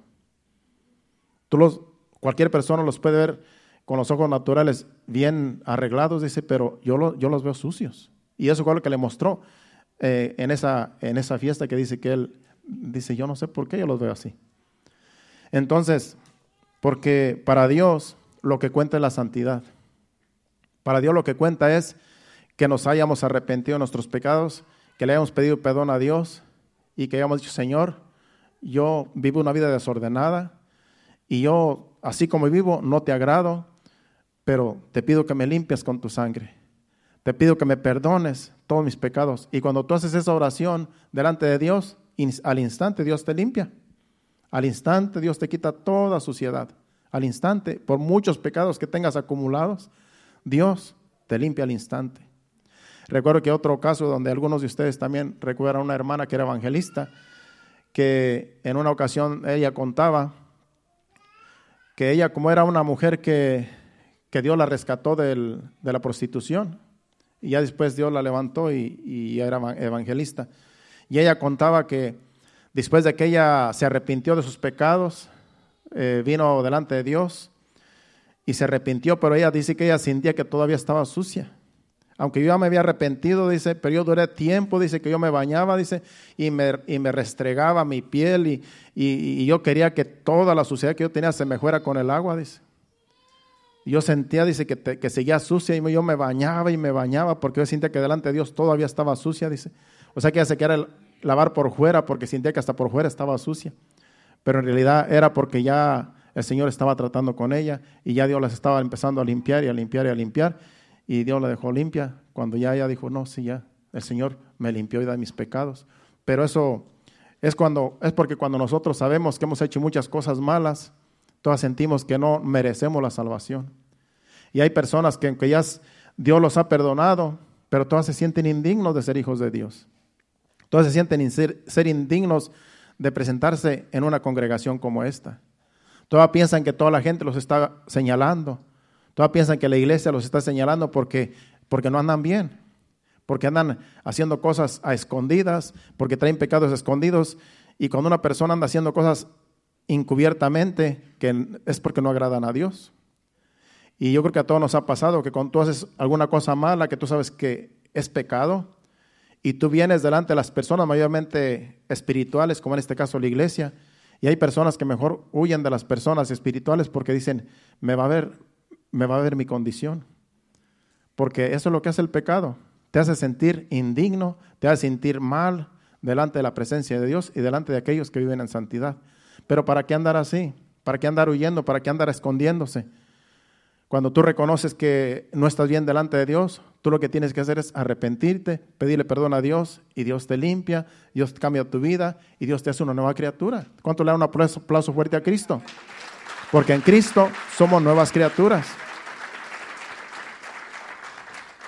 Tú los, cualquier persona los puede ver con los ojos naturales bien arreglados, dice, pero yo, yo los veo sucios. Y eso fue lo que le mostró. Eh, en esa fiesta que dice que él dice, yo no sé por qué yo los veo así. Entonces, porque para Dios lo que cuenta es la santidad. Para Dios lo que cuenta es que nos hayamos arrepentido de nuestros pecados, que le hayamos pedido perdón a Dios y que hayamos dicho, Señor, yo vivo una vida desordenada y yo, así como vivo, no te agrado, pero te pido que me limpies con tu sangre. Te pido que me perdones todos mis pecados. Y cuando tú haces esa oración delante de Dios, al instante Dios te limpia. Al instante Dios te quita toda suciedad. Al instante, por muchos pecados que tengas acumulados, Dios te limpia al instante. Recuerdo que otro caso donde algunos de ustedes también recuerdan a una hermana que era evangelista, que en una ocasión ella contaba que ella, como era una mujer que, que Dios la rescató de la prostitución, y ya después Dios la levantó y, era evangelista. Y ella contaba que después de que ella se arrepintió de sus pecados, eh, vino delante de Dios y se arrepintió, pero ella dice que ella sentía que todavía estaba sucia. Aunque yo ya me había arrepentido, dice, pero yo duré tiempo, dice que yo me bañaba, dice, y me, y restregaba mi piel y, y, yo quería que toda la suciedad que yo tenía se me con el agua, dice yo sentía, dice, que, que seguía sucia y yo me bañaba y me bañaba porque yo sentía que delante de Dios todavía estaba sucia, dice. O sea que ella se quería lavar por fuera porque sentía que hasta por fuera estaba sucia. Pero en realidad era porque ya el Señor estaba tratando con ella y ya Dios las estaba empezando a limpiar y a limpiar y a limpiar. Y Dios la dejó limpia cuando ya ella dijo, no, sí, ya, el Señor me limpió y da mis pecados. Pero eso es, cuando, es porque cuando nosotros sabemos que hemos hecho muchas cosas malas, Todas sentimos que no merecemos la salvación. Y hay personas que aunque ya Dios los ha perdonado, pero todas se sienten indignos de ser hijos de Dios. Todas se sienten ser, indignos de presentarse en una congregación como esta. Todas piensan que toda la gente los está señalando. Todavía piensan que la iglesia los está señalando porque, porque no andan bien, porque andan haciendo cosas a escondidas, porque traen pecados escondidos. Y cuando una persona anda haciendo cosas encubiertamente, que es porque no agradan a Dios. Y yo creo que a todos nos ha pasado que cuando tú haces alguna cosa mala que tú sabes que es pecado, y tú vienes delante de las personas mayormente espirituales, como en este caso la iglesia, y hay personas que mejor huyen de las personas espirituales porque dicen, me va a ver, me va a ver mi condición. Porque eso es lo que hace el pecado. Te hace sentir indigno, te hace sentir mal delante de la presencia de Dios y delante de aquellos que viven en santidad. Pero ¿para qué andar así? ¿Para qué andar huyendo? ¿Para qué andar escondiéndose? Cuando tú reconoces que no estás bien delante de Dios, tú lo que tienes que hacer es arrepentirte, pedirle perdón a Dios y Dios te limpia, Dios cambia tu vida y Dios te hace una nueva criatura. ¿Cuánto le da un aplauso fuerte a Cristo? Porque en Cristo somos nuevas criaturas.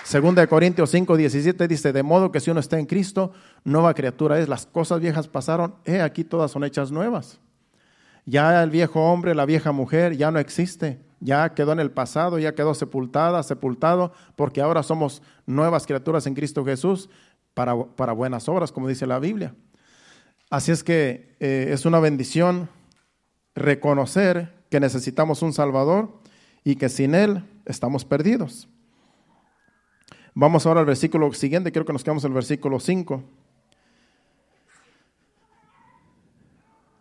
Segunda de Corintios 5, 17 dice, de modo que si uno está en Cristo, nueva criatura es. Las cosas viejas pasaron, he aquí todas son hechas nuevas. Ya el viejo hombre, la vieja mujer ya no existe ya quedó en el pasado, ya quedó sepultada, sepultado, porque ahora somos nuevas criaturas en Cristo Jesús para, para buenas obras, como dice la Biblia. Así es que eh, es una bendición reconocer que necesitamos un Salvador y que sin Él estamos perdidos. Vamos ahora al versículo siguiente, creo que nos quedamos en el versículo 5.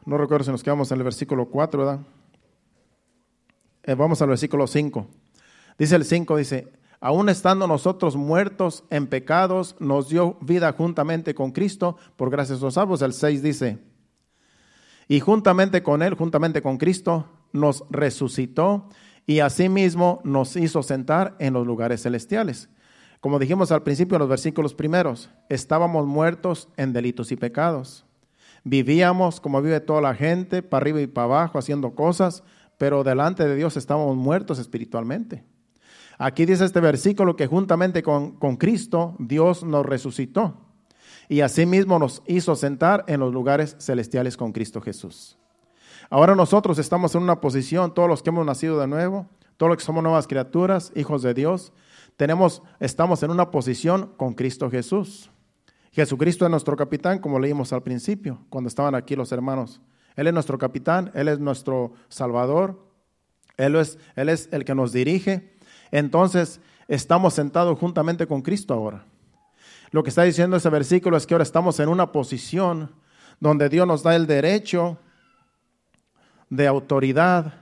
No recuerdo si nos quedamos en el versículo 4, ¿verdad? Eh, vamos al versículo 5. Dice el 5, dice, aún estando nosotros muertos en pecados, nos dio vida juntamente con Cristo, por gracias a los salvos. El 6 dice, y juntamente con Él, juntamente con Cristo, nos resucitó y asimismo nos hizo sentar en los lugares celestiales. Como dijimos al principio en los versículos primeros, estábamos muertos en delitos y pecados. Vivíamos como vive toda la gente, para arriba y para abajo, haciendo cosas pero delante de Dios estamos muertos espiritualmente. Aquí dice este versículo que juntamente con, con Cristo Dios nos resucitó y asimismo nos hizo sentar en los lugares celestiales con Cristo Jesús. Ahora nosotros estamos en una posición, todos los que hemos nacido de nuevo, todos los que somos nuevas criaturas, hijos de Dios, tenemos, estamos en una posición con Cristo Jesús. Jesucristo es nuestro capitán, como leímos al principio, cuando estaban aquí los hermanos él es nuestro capitán, Él es nuestro salvador, Él es, Él es el que nos dirige. Entonces, estamos sentados juntamente con Cristo ahora. Lo que está diciendo ese versículo es que ahora estamos en una posición donde Dios nos da el derecho de autoridad,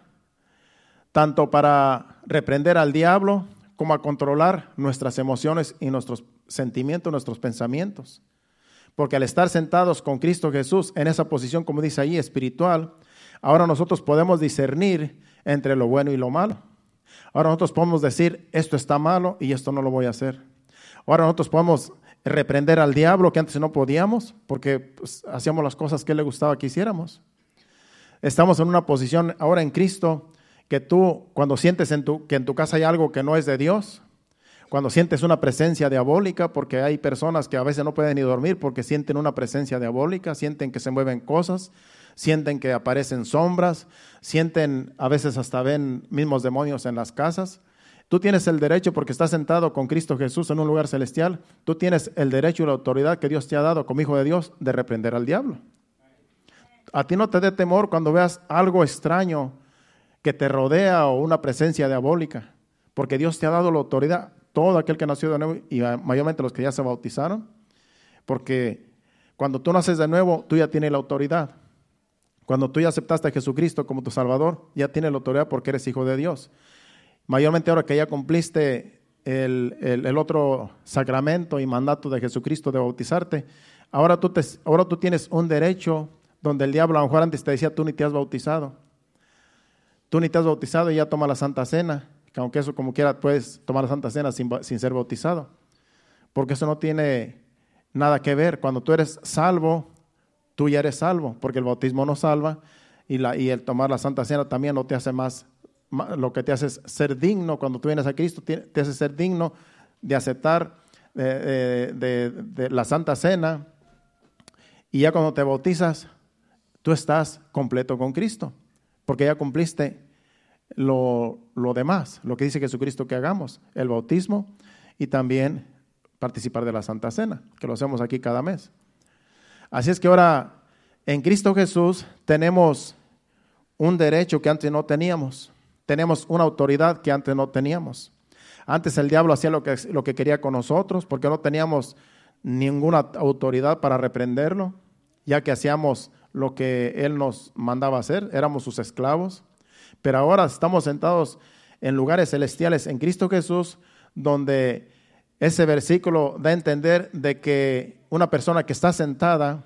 tanto para reprender al diablo como a controlar nuestras emociones y nuestros sentimientos, nuestros pensamientos. Porque al estar sentados con Cristo Jesús en esa posición, como dice ahí, espiritual, ahora nosotros podemos discernir entre lo bueno y lo malo. Ahora nosotros podemos decir, esto está malo y esto no lo voy a hacer. Ahora nosotros podemos reprender al diablo que antes no podíamos porque pues, hacíamos las cosas que le gustaba que hiciéramos. Estamos en una posición ahora en Cristo que tú cuando sientes que en tu casa hay algo que no es de Dios, cuando sientes una presencia diabólica, porque hay personas que a veces no pueden ni dormir porque sienten una presencia diabólica, sienten que se mueven cosas, sienten que aparecen sombras, sienten, a veces hasta ven mismos demonios en las casas. Tú tienes el derecho, porque estás sentado con Cristo Jesús en un lugar celestial, tú tienes el derecho y la autoridad que Dios te ha dado como hijo de Dios de reprender al diablo. A ti no te dé temor cuando veas algo extraño que te rodea o una presencia diabólica, porque Dios te ha dado la autoridad todo aquel que nació de nuevo y mayormente los que ya se bautizaron, porque cuando tú naces de nuevo, tú ya tienes la autoridad. Cuando tú ya aceptaste a Jesucristo como tu Salvador, ya tienes la autoridad porque eres hijo de Dios. Mayormente ahora que ya cumpliste el, otro sacramento y mandato de Jesucristo de bautizarte, ahora tú, te, ahora tú tienes un derecho donde el diablo a lo mejor antes te decía, tú ni te has bautizado. Tú ni te has bautizado y ya toma la Santa Cena aunque eso como quiera puedes tomar la Santa Cena sin, ser bautizado, porque eso no tiene nada que ver. Cuando tú eres salvo, tú ya eres salvo, porque el bautismo no salva y, la, y el tomar la Santa Cena también no te hace más, lo que te hace es ser digno, cuando tú vienes a Cristo, te, hace ser digno de aceptar eh, eh, de la Santa Cena y ya cuando te bautizas, tú estás completo con Cristo, porque ya cumpliste lo, lo demás, lo que dice Jesucristo que hagamos, el bautismo y también participar de la Santa Cena, que lo hacemos aquí cada mes. Así es que ahora en Cristo Jesús tenemos un derecho que antes no teníamos, tenemos una autoridad que antes no teníamos. Antes el diablo hacía lo que, lo que quería con nosotros porque no teníamos ninguna autoridad para reprenderlo, ya que hacíamos lo que él nos mandaba hacer, éramos sus esclavos. Pero ahora estamos sentados en lugares celestiales en Cristo Jesús, donde ese versículo da a entender de que una persona que está sentada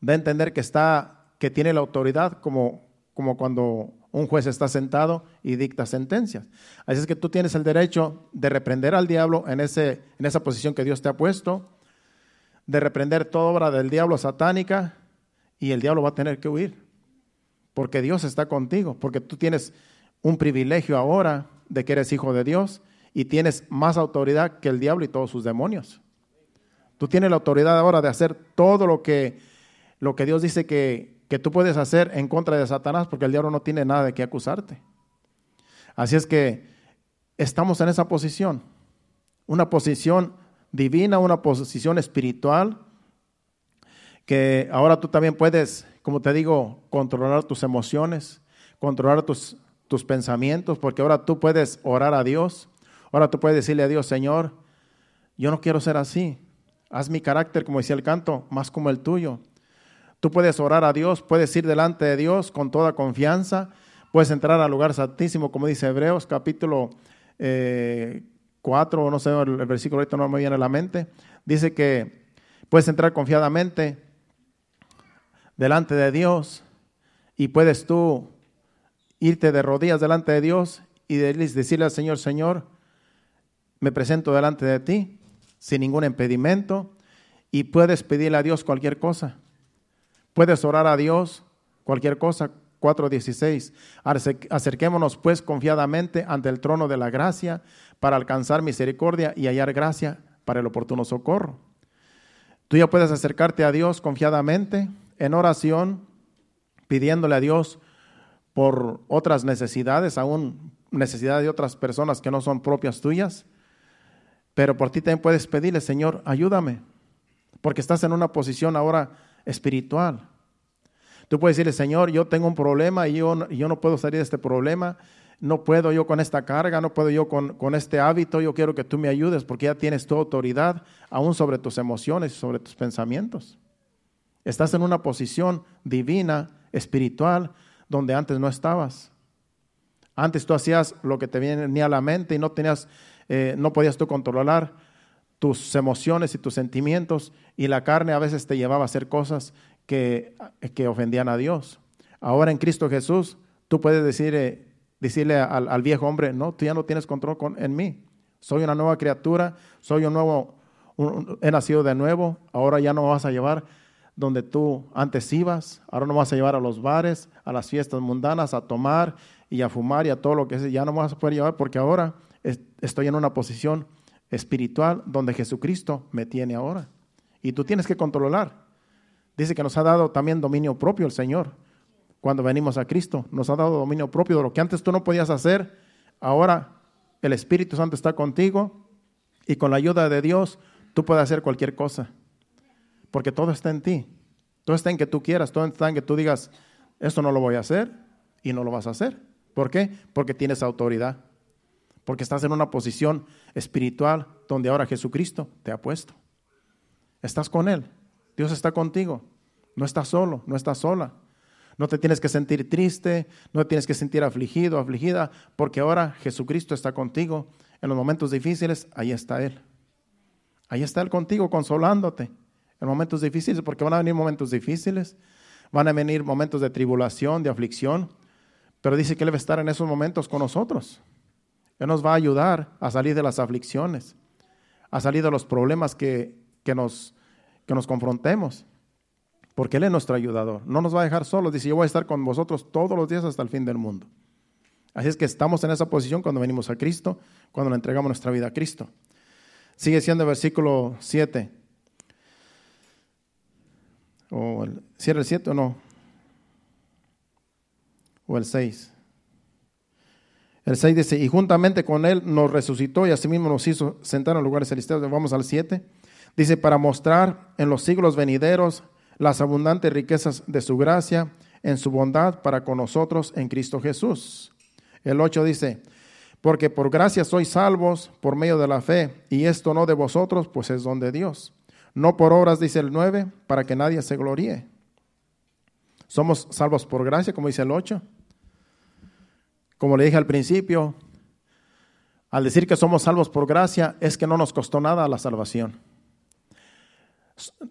da a entender que está que tiene la autoridad como como cuando un juez está sentado y dicta sentencias. Así es que tú tienes el derecho de reprender al diablo en, ese, en esa posición que Dios te ha puesto, de reprender toda obra del diablo satánica y el diablo va a tener que huir, porque Dios está contigo, porque tú tienes un privilegio ahora de que eres hijo de Dios y tienes más autoridad que el diablo y todos sus demonios. Tú tienes la autoridad ahora de hacer todo lo que, lo que Dios dice que, que tú puedes hacer en contra de Satanás, porque el diablo no tiene nada de qué acusarte. Así es que estamos en esa posición, una posición divina, una posición espiritual, que ahora tú también puedes, como te digo, controlar tus emociones, controlar tus, tus pensamientos, porque ahora tú puedes orar a Dios Ahora tú puedes decirle a Dios, Señor, yo no quiero ser así. Haz mi carácter, como decía el canto, más como el tuyo. Tú puedes orar a Dios, puedes ir delante de Dios con toda confianza, puedes entrar al lugar santísimo, como dice Hebreos capítulo 4, eh, no sé, el versículo ahorita no me viene a la mente, dice que puedes entrar confiadamente delante de Dios y puedes tú irte de rodillas delante de Dios y decirle al Señor, Señor, me presento delante de ti sin ningún impedimento y puedes pedirle a Dios cualquier cosa. Puedes orar a Dios cualquier cosa. 4.16. Acerquémonos pues confiadamente ante el trono de la gracia para alcanzar misericordia y hallar gracia para el oportuno socorro. Tú ya puedes acercarte a Dios confiadamente en oración, pidiéndole a Dios por otras necesidades, aún necesidades de otras personas que no son propias tuyas. Pero por ti también puedes pedirle, Señor, ayúdame, porque estás en una posición ahora espiritual. Tú puedes decirle, Señor, yo tengo un problema y yo, no puedo salir de este problema, no puedo yo con esta carga, no puedo yo con, con, este hábito, yo quiero que tú me ayudes porque ya tienes tu autoridad aún sobre tus emociones y sobre tus pensamientos. Estás en una posición divina, espiritual, donde antes no estabas. Antes tú hacías lo que te venía a la mente y no tenías eh, no podías tú controlar tus emociones y tus sentimientos y la carne a veces te llevaba a hacer cosas que, que ofendían a Dios. Ahora en Cristo Jesús tú puedes decir, decirle al, viejo hombre, no, tú ya no tienes control con, en mí. Soy una nueva criatura, soy un nuevo, he nacido de nuevo, ahora ya no vas a llevar donde tú antes ibas, ahora no vas a llevar a los bares, a las fiestas mundanas, a tomar y a fumar y a todo lo que es, ya no vas a poder llevar porque ahora estoy en una posición espiritual donde Jesucristo me tiene ahora. Y tú tienes que controlar. Dice que nos ha dado también dominio propio el Señor. Cuando venimos a Cristo, nos ha dado dominio propio de lo que antes tú no podías hacer. Ahora el Espíritu Santo está contigo y con la ayuda de Dios tú puedes hacer cualquier cosa. Porque todo está en ti. Todo está en que tú quieras, todo está en que tú digas, esto no lo voy a hacer y no lo vas a hacer. ¿Por qué? Porque tienes autoridad porque estás en una posición espiritual donde ahora Jesucristo te ha puesto. Estás con Él, Dios está contigo, no estás solo, no estás sola. No te tienes que sentir triste, no te tienes que sentir afligido, afligida, porque ahora Jesucristo está contigo. En los momentos difíciles, ahí está Él. Ahí está Él contigo, consolándote. En momentos difíciles, porque van a venir momentos difíciles, van a venir momentos de tribulación, de aflicción, pero dice que Él va a estar en esos momentos con nosotros. Él nos va a ayudar a salir de las aflicciones, a salir de los problemas que, nos, que nos confrontemos, porque Él es nuestro ayudador. No nos va a dejar solos. Dice, yo voy a estar con vosotros todos los días hasta el fin del mundo. Así es que estamos en esa posición cuando venimos a Cristo, cuando le entregamos nuestra vida a Cristo. Sigue siendo el versículo 7. O el, ¿Cierra el 7 o no? O el 6. El 6 dice, y juntamente con él nos resucitó y asimismo nos hizo sentar en lugares celestiales. Vamos al 7. Dice, para mostrar en los siglos venideros las abundantes riquezas de su gracia en su bondad para con nosotros en Cristo Jesús. El 8 dice, porque por gracia sois salvos por medio de la fe, y esto no de vosotros, pues es don de Dios. No por obras, dice el 9, para que nadie se gloríe. Somos salvos por gracia, como dice el 8. Como le dije al principio, al decir que somos salvos por gracia, es que no nos costó nada la salvación.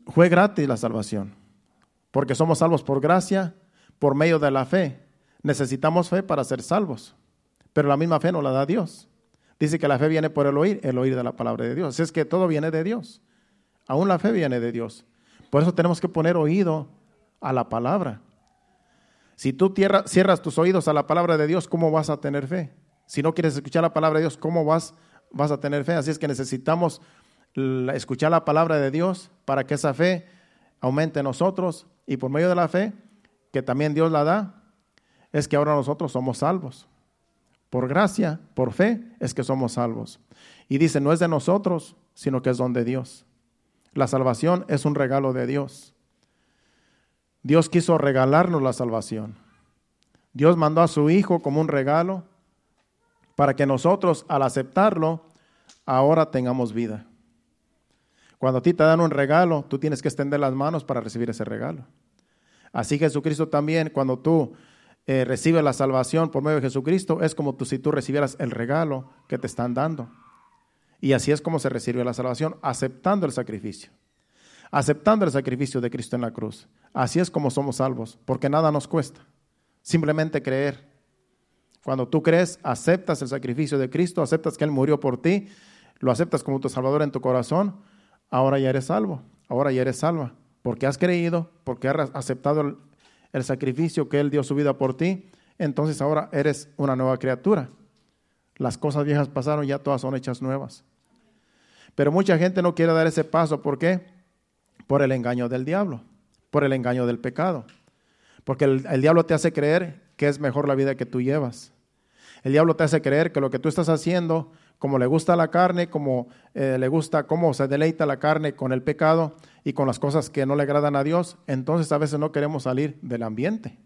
Fue gratis la salvación, porque somos salvos por gracia, por medio de la fe. Necesitamos fe para ser salvos. Pero la misma fe no la da Dios. Dice que la fe viene por el oír, el oír de la palabra de Dios. Es que todo viene de Dios. Aún la fe viene de Dios. Por eso tenemos que poner oído a la palabra. Si tú cierras tus oídos a la palabra de Dios, ¿cómo vas a tener fe? Si no quieres escuchar la palabra de Dios, ¿cómo vas, vas a tener fe? Así es que necesitamos escuchar la palabra de Dios para que esa fe aumente en nosotros y por medio de la fe, que también Dios la da, es que ahora nosotros somos salvos. Por gracia, por fe, es que somos salvos. Y dice, no es de nosotros, sino que es don de Dios. La salvación es un regalo de Dios. Dios quiso regalarnos la salvación. Dios mandó a su Hijo como un regalo para que nosotros, al aceptarlo, ahora tengamos vida. Cuando a ti te dan un regalo, tú tienes que extender las manos para recibir ese regalo. Así Jesucristo también, cuando tú eh, recibe la salvación por medio de Jesucristo, es como si tú recibieras el regalo que te están dando. Y así es como se recibe la salvación, aceptando el sacrificio. Aceptando el sacrificio de Cristo en la cruz. Así es como somos salvos, porque nada nos cuesta. Simplemente creer. Cuando tú crees, aceptas el sacrificio de Cristo, aceptas que Él murió por ti, lo aceptas como tu Salvador en tu corazón, ahora ya eres salvo, ahora ya eres salva, porque has creído, porque has aceptado el, el sacrificio que Él dio su vida por ti, entonces ahora eres una nueva criatura. Las cosas viejas pasaron, ya todas son hechas nuevas. Pero mucha gente no quiere dar ese paso. ¿Por qué? Por el engaño del diablo, por el engaño del pecado. Porque el, diablo te hace creer que es mejor la vida que tú llevas. El diablo te hace creer que lo que tú estás haciendo, como le gusta la carne, como eh, le gusta, cómo se deleita la carne con el pecado, y con las cosas que no le agradan a Dios, entonces a veces no queremos salir del ambiente.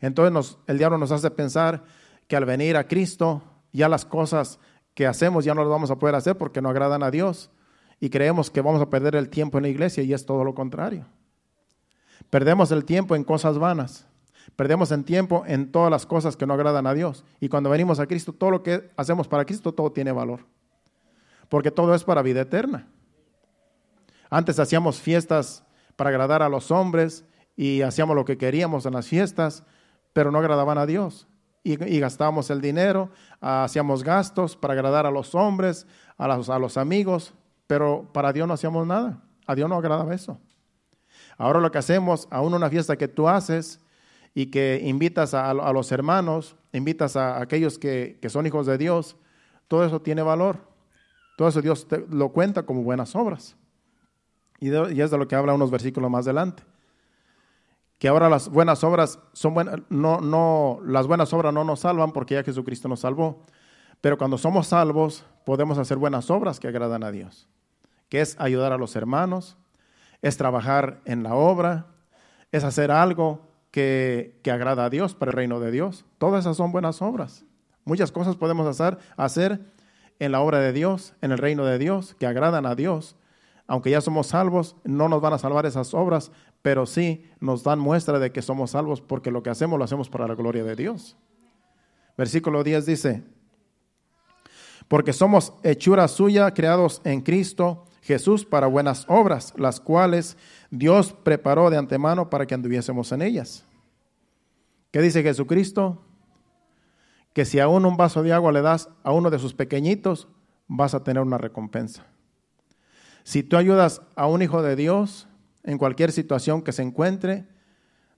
Entonces el diablo nos hace pensar que al venir a Cristo ya las cosas que hacemos ya no las vamos a poder hacer porque no agradan a Dios y creemos que vamos a perder el tiempo en la iglesia y es todo lo contrario. Perdemos el tiempo en cosas vanas. Perdemos el tiempo en todas las cosas que no agradan a Dios. Y cuando venimos a Cristo, todo lo que hacemos para Cristo, todo tiene valor. Porque todo es para vida eterna. Antes hacíamos fiestas para agradar a los hombres y hacíamos lo que queríamos en las fiestas, pero no agradaban a Dios. Y, gastábamos el dinero, hacíamos gastos para agradar a los hombres, a los, a los amigos, pero para Dios no hacíamos nada. A Dios no agradaba eso. Ahora lo que hacemos, aún una fiesta que tú haces y que invitas a, los hermanos, invitas a aquellos que, son hijos de Dios, todo eso tiene valor. Todo eso Dios lo cuenta como buenas obras. Y, es de lo que habla unos versículos más adelante. Que ahora las buenas obras son buenas, no, no, las buenas obras no nos salvan porque ya Jesucristo nos salvó. Pero cuando somos salvos, podemos hacer buenas obras que agradan a Dios. Que es ayudar a los hermanos, es trabajar en la obra, es hacer algo que, que agrada a Dios para el reino de Dios. Todas esas son buenas obras. Muchas cosas podemos hacer, hacer en la obra de Dios, en el reino de Dios, que agradan a Dios aunque ya somos salvos, no nos van a salvar esas obras, pero sí nos dan muestra de que somos salvos porque lo que hacemos lo hacemos para la gloria de Dios. Versículo 10 dice, porque somos hechura suya, creados en Cristo Jesús para buenas obras, las cuales Dios preparó de antemano para que anduviésemos en ellas. ¿Qué dice Jesucristo? Que si aún un vaso de agua le das a uno de sus pequeñitos, vas a tener una recompensa. Si tú ayudas a un hijo de Dios en cualquier situación que se encuentre,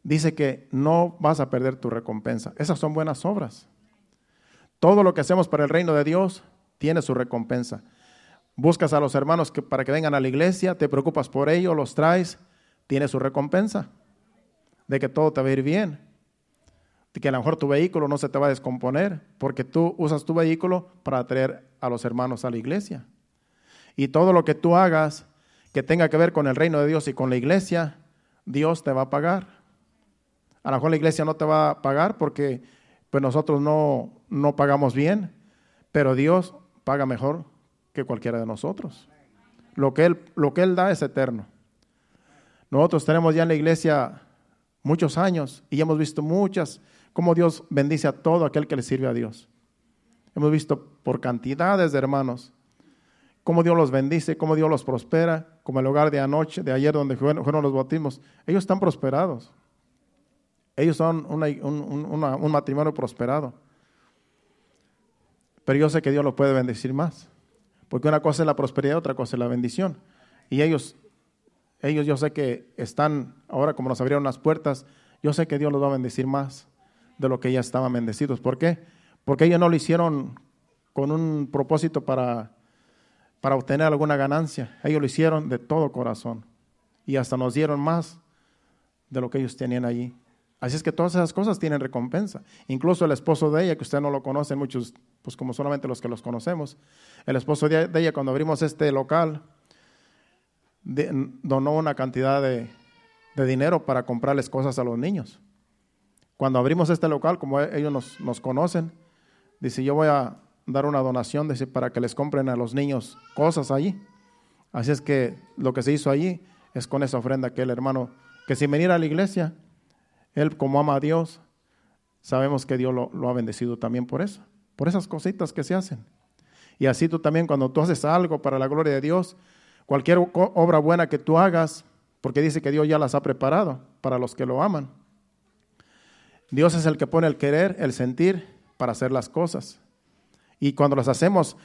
dice que no vas a perder tu recompensa. Esas son buenas obras. Todo lo que hacemos para el reino de Dios tiene su recompensa. Buscas a los hermanos para que vengan a la iglesia, te preocupas por ellos, los traes, tiene su recompensa de que todo te va a ir bien. que a lo mejor tu vehículo no se te va a descomponer, porque tú usas tu vehículo para traer a los hermanos a la iglesia. Y todo lo que tú hagas que tenga que ver con el reino de Dios y con la iglesia, Dios te va a pagar. A lo mejor la iglesia no te va a pagar porque pues nosotros no, no pagamos bien, pero Dios paga mejor que cualquiera de nosotros. Lo que, él, lo que Él da es eterno. Nosotros tenemos ya en la iglesia muchos años y hemos visto muchas, cómo Dios bendice a todo aquel que le sirve a Dios. Hemos visto por cantidades de hermanos cómo Dios los bendice, cómo Dios los prospera, como el hogar de anoche, de ayer donde fueron, los bautismos. Ellos están prosperados. Ellos son un, matrimonio prosperado. Pero yo sé que Dios los puede bendecir más. Porque una cosa es la prosperidad, otra cosa es la bendición. Y ellos, ellos yo sé que están, ahora como nos abrieron las puertas, yo sé que Dios los va a bendecir más de lo que ya estaban bendecidos. ¿Por qué? Porque ellos no lo hicieron con un propósito para, para obtener alguna ganancia. Ellos lo hicieron de todo corazón. Y hasta nos dieron más de lo que ellos tenían allí. Así es que todas esas cosas tienen recompensa. Incluso el esposo de ella, que usted no lo conoce, muchos, pues como solamente los que los conocemos, el esposo de ella cuando abrimos este local, donó una cantidad de, dinero para comprarles cosas a los niños. Cuando abrimos este local, como ellos nos, nos conocen, dice, yo voy a dar una donación para que les compren a los niños cosas allí. Así es que lo que se hizo allí es con esa ofrenda que el hermano, que si veniera a la iglesia, él como ama a Dios, sabemos que Dios lo, ha bendecido también por eso, por esas cositas que se hacen. Y así tú también cuando tú haces algo para la gloria de Dios, cualquier obra buena que tú hagas, porque dice que Dios ya las ha preparado para los que lo aman. Dios es el que pone el querer, el sentir para hacer las cosas. Y cuando las hacemos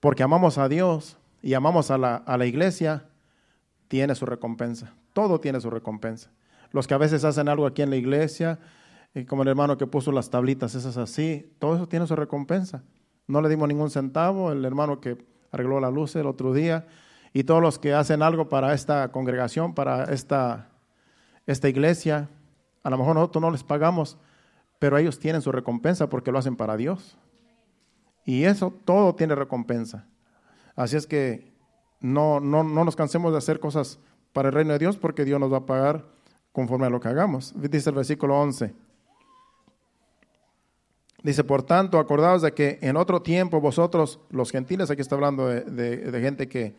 porque amamos a Dios y amamos a la, a la iglesia, tiene su recompensa. Todo tiene su recompensa los que a veces hacen algo aquí en la iglesia, eh, como el hermano que puso las tablitas esas así, todo eso tiene su recompensa. No le dimos ningún centavo, el hermano que arregló la luz el otro día, y todos los que hacen algo para esta congregación, para esta, esta iglesia, a lo mejor nosotros no les pagamos, pero ellos tienen su recompensa porque lo hacen para Dios. Y eso todo tiene recompensa. Así es que no, no, no nos cansemos de hacer cosas para el reino de Dios porque Dios nos va a pagar conforme a lo que hagamos. Dice el versículo 11. Dice, por tanto, acordaos de que en otro tiempo vosotros, los gentiles, aquí está hablando de, gente que,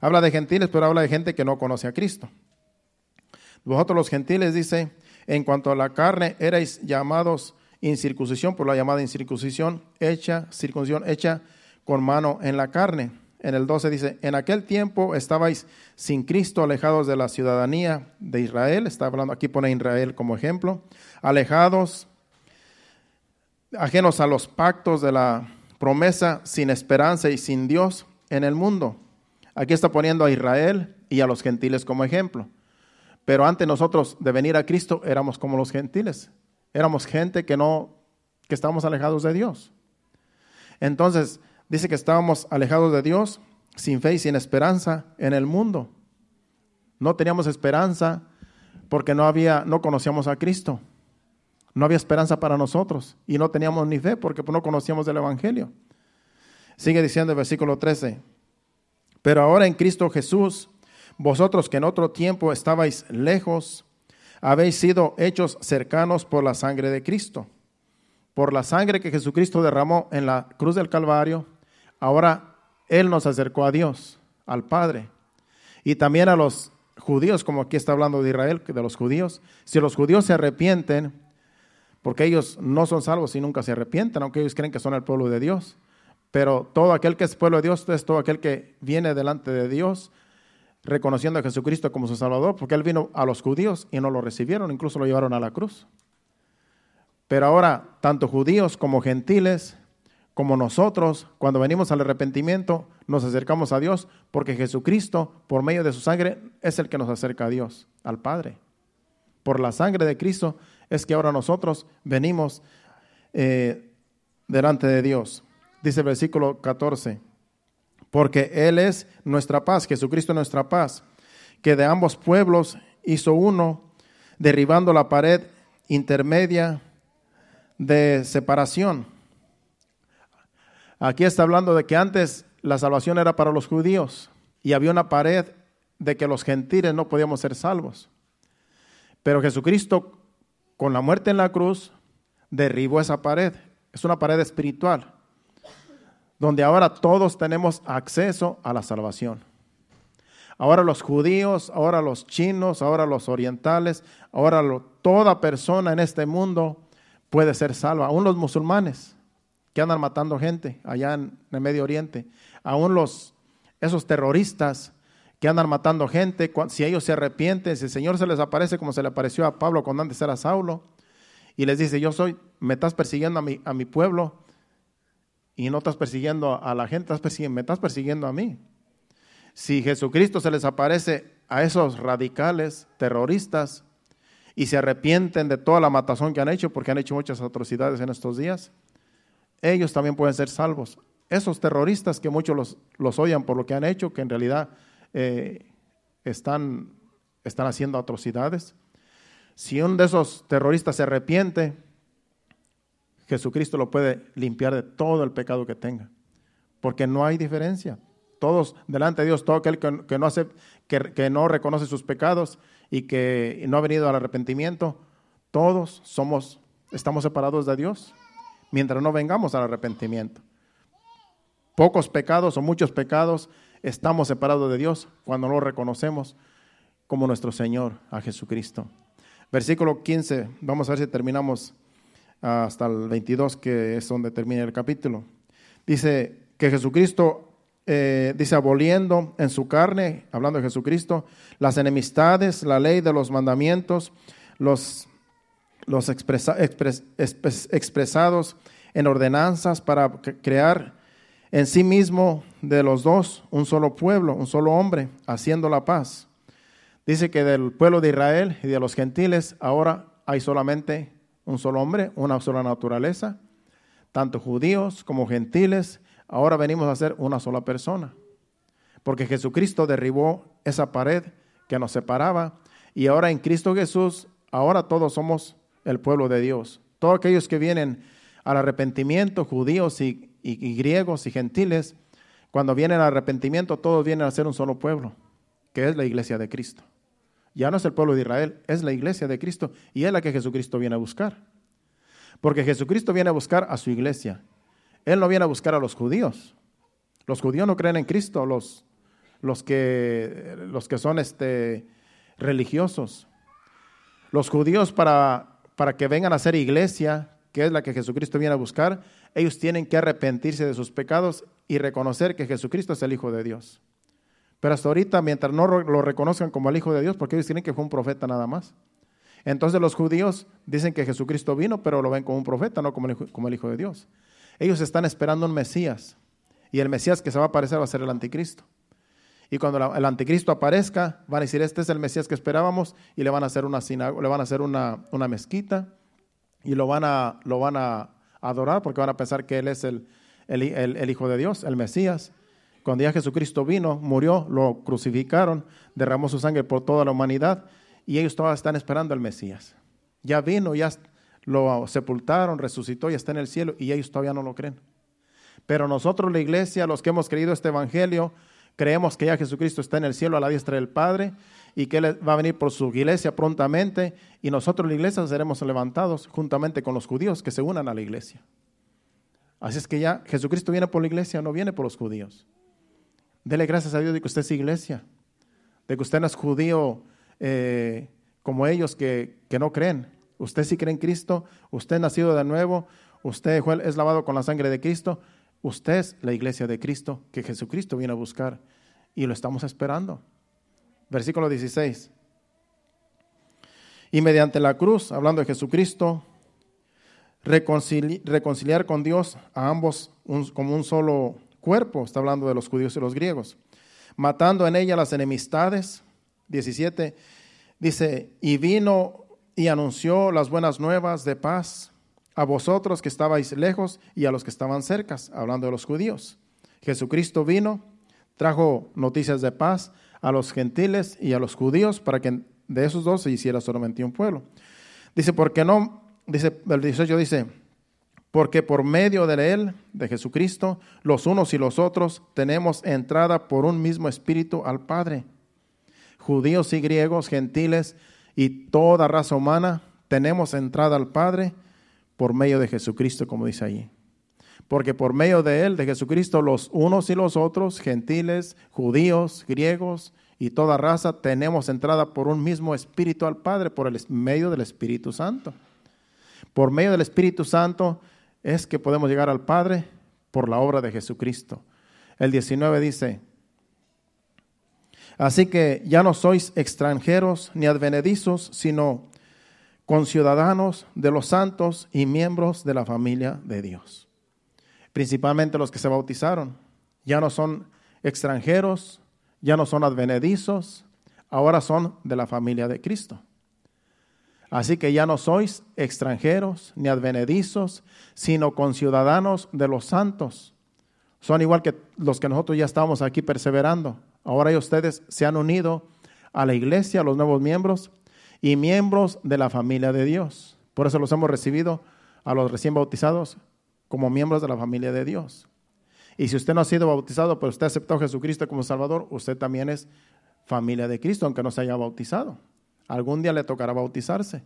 habla de gentiles, pero habla de gente que no conoce a Cristo. Vosotros los gentiles, dice, en cuanto a la carne, erais llamados incircuncisión por la llamada incircuncisión hecha, circuncisión hecha con mano en la carne en el 12 dice, en aquel tiempo estabais sin Cristo, alejados de la ciudadanía de Israel, está hablando aquí, pone Israel como ejemplo, alejados, ajenos a los pactos de la promesa, sin esperanza y sin Dios en el mundo. Aquí está poniendo a Israel y a los gentiles como ejemplo. Pero antes nosotros de venir a Cristo éramos como los gentiles. Éramos gente que no, que estábamos alejados de Dios. Entonces, dice que estábamos alejados de Dios, sin fe y sin esperanza en el mundo. No teníamos esperanza porque no había, no conocíamos a Cristo. No había esperanza para nosotros y no teníamos ni fe porque no conocíamos del Evangelio. Sigue diciendo el versículo 13. Pero ahora en Cristo Jesús, vosotros que en otro tiempo estabais lejos, habéis sido hechos cercanos por la sangre de Cristo. Por la sangre que Jesucristo derramó en la cruz del Calvario, Ahora Él nos acercó a Dios, al Padre, y también a los judíos, como aquí está hablando de Israel, de los judíos. Si los judíos se arrepienten, porque ellos no son salvos y nunca se arrepienten, aunque ellos creen que son el pueblo de Dios. Pero todo aquel que es pueblo de Dios es todo aquel que viene delante de Dios reconociendo a Jesucristo como su Salvador, porque Él vino a los judíos y no lo recibieron, incluso lo llevaron a la cruz. Pero ahora, tanto judíos como gentiles como nosotros, cuando venimos al arrepentimiento, nos acercamos a Dios, porque Jesucristo, por medio de su sangre, es el que nos acerca a Dios, al Padre. Por la sangre de Cristo es que ahora nosotros venimos eh, delante de Dios. Dice el versículo 14, porque Él es nuestra paz, Jesucristo es nuestra paz, que de ambos pueblos hizo uno, derribando la pared intermedia de separación. Aquí está hablando de que antes la salvación era para los judíos y había una pared de que los gentiles no podíamos ser salvos. Pero Jesucristo, con la muerte en la cruz, derribó esa pared. Es una pared espiritual, donde ahora todos tenemos acceso a la salvación. Ahora los judíos, ahora los chinos, ahora los orientales, ahora toda persona en este mundo puede ser salva, aún los musulmanes que andan matando gente allá en el Medio Oriente, aún los esos terroristas que andan matando gente, si ellos se arrepienten, si el Señor se les aparece como se le apareció a Pablo cuando antes era Saulo, y les dice, yo soy, me estás persiguiendo a mi, a mi pueblo, y no estás persiguiendo a la gente, estás me estás persiguiendo a mí. Si Jesucristo se les aparece a esos radicales terroristas y se arrepienten de toda la matazón que han hecho, porque han hecho muchas atrocidades en estos días, ellos también pueden ser salvos. Esos terroristas que muchos los, los odian por lo que han hecho, que en realidad eh, están, están haciendo atrocidades, si uno de esos terroristas se arrepiente, Jesucristo lo puede limpiar de todo el pecado que tenga, porque no hay diferencia. Todos delante de Dios, todo aquel que, no, hace, que no reconoce sus pecados y que no ha venido al arrepentimiento, todos somos, estamos separados de Dios mientras no vengamos al arrepentimiento. Pocos pecados o muchos pecados estamos separados de Dios cuando no lo reconocemos como nuestro Señor, a Jesucristo. Versículo 15, vamos a ver si terminamos hasta el 22, que es donde termina el capítulo. Dice que Jesucristo, eh, dice, aboliendo en su carne, hablando de Jesucristo, las enemistades, la ley de los mandamientos, los los expresados en ordenanzas para crear en sí mismo de los dos un solo pueblo, un solo hombre, haciendo la paz. Dice que del pueblo de Israel y de los gentiles ahora hay solamente un solo hombre, una sola naturaleza, tanto judíos como gentiles, ahora venimos a ser una sola persona. Porque Jesucristo derribó esa pared que nos separaba y ahora en Cristo Jesús, ahora todos somos el pueblo de Dios. Todos aquellos que vienen al arrepentimiento, judíos y, griegos y gentiles, cuando vienen al arrepentimiento, todos vienen a ser un solo pueblo, que es la iglesia de Cristo. Ya no es el pueblo de Israel, es la iglesia de Cristo y es la que Jesucristo viene a buscar. Porque Jesucristo viene a buscar a su iglesia. Él no viene a buscar a los judíos. Los judíos no creen en Cristo, los, los, que, los que son este, religiosos. Los judíos para para que vengan a ser iglesia, que es la que Jesucristo viene a buscar, ellos tienen que arrepentirse de sus pecados y reconocer que Jesucristo es el Hijo de Dios. Pero hasta ahorita, mientras no lo reconozcan como el Hijo de Dios, porque ellos tienen que fue un profeta nada más. Entonces los judíos dicen que Jesucristo vino, pero lo ven como un profeta, no como el, hijo, como el Hijo de Dios. Ellos están esperando un Mesías, y el Mesías que se va a aparecer va a ser el anticristo. Y cuando el anticristo aparezca, van a decir, este es el Mesías que esperábamos, y le van a hacer una le van a hacer una, mezquita, y lo van, a, lo van a adorar porque van a pensar que Él es el, el, Hijo de Dios, el Mesías. Cuando ya Jesucristo vino, murió, lo crucificaron, derramó su sangre por toda la humanidad, y ellos todavía están esperando al Mesías. Ya vino, ya lo sepultaron, resucitó y está en el cielo, y ellos todavía no lo creen. Pero nosotros, la iglesia, los que hemos creído este Evangelio, Creemos que ya Jesucristo está en el cielo a la diestra del Padre y que Él va a venir por su iglesia prontamente y nosotros la iglesia seremos levantados juntamente con los judíos que se unan a la iglesia. Así es que ya Jesucristo viene por la iglesia, no viene por los judíos. Dele gracias a Dios de que usted es iglesia, de que usted no es judío eh, como ellos que, que no creen. Usted sí cree en Cristo, usted es nacido de nuevo, usted es lavado con la sangre de Cristo, Usted es la iglesia de Cristo que Jesucristo viene a buscar y lo estamos esperando. Versículo 16. Y mediante la cruz, hablando de Jesucristo, reconciliar con Dios a ambos como un solo cuerpo, está hablando de los judíos y los griegos, matando en ella las enemistades. 17 dice, y vino y anunció las buenas nuevas de paz a vosotros que estabais lejos y a los que estaban cerca, hablando de los judíos. Jesucristo vino, trajo noticias de paz a los gentiles y a los judíos para que de esos dos se hiciera solamente un pueblo. Dice, porque no, dice, el 18 dice, porque por medio de Él, de Jesucristo, los unos y los otros tenemos entrada por un mismo espíritu al Padre. Judíos y griegos, gentiles y toda raza humana, tenemos entrada al Padre por medio de Jesucristo, como dice allí. Porque por medio de Él, de Jesucristo, los unos y los otros, gentiles, judíos, griegos y toda raza, tenemos entrada por un mismo espíritu al Padre, por el medio del Espíritu Santo. Por medio del Espíritu Santo, es que podemos llegar al Padre por la obra de Jesucristo. El 19 dice, así que ya no sois extranjeros ni advenedizos, sino conciudadanos de los santos y miembros de la familia de Dios. Principalmente los que se bautizaron, ya no son extranjeros, ya no son advenedizos, ahora son de la familia de Cristo. Así que ya no sois extranjeros ni advenedizos, sino conciudadanos de los santos. Son igual que los que nosotros ya estamos aquí perseverando. Ahora ustedes se han unido a la iglesia, los nuevos miembros, y miembros de la familia de Dios. Por eso los hemos recibido a los recién bautizados como miembros de la familia de Dios. Y si usted no ha sido bautizado, pero usted aceptó a Jesucristo como Salvador, usted también es familia de Cristo, aunque no se haya bautizado. Algún día le tocará bautizarse.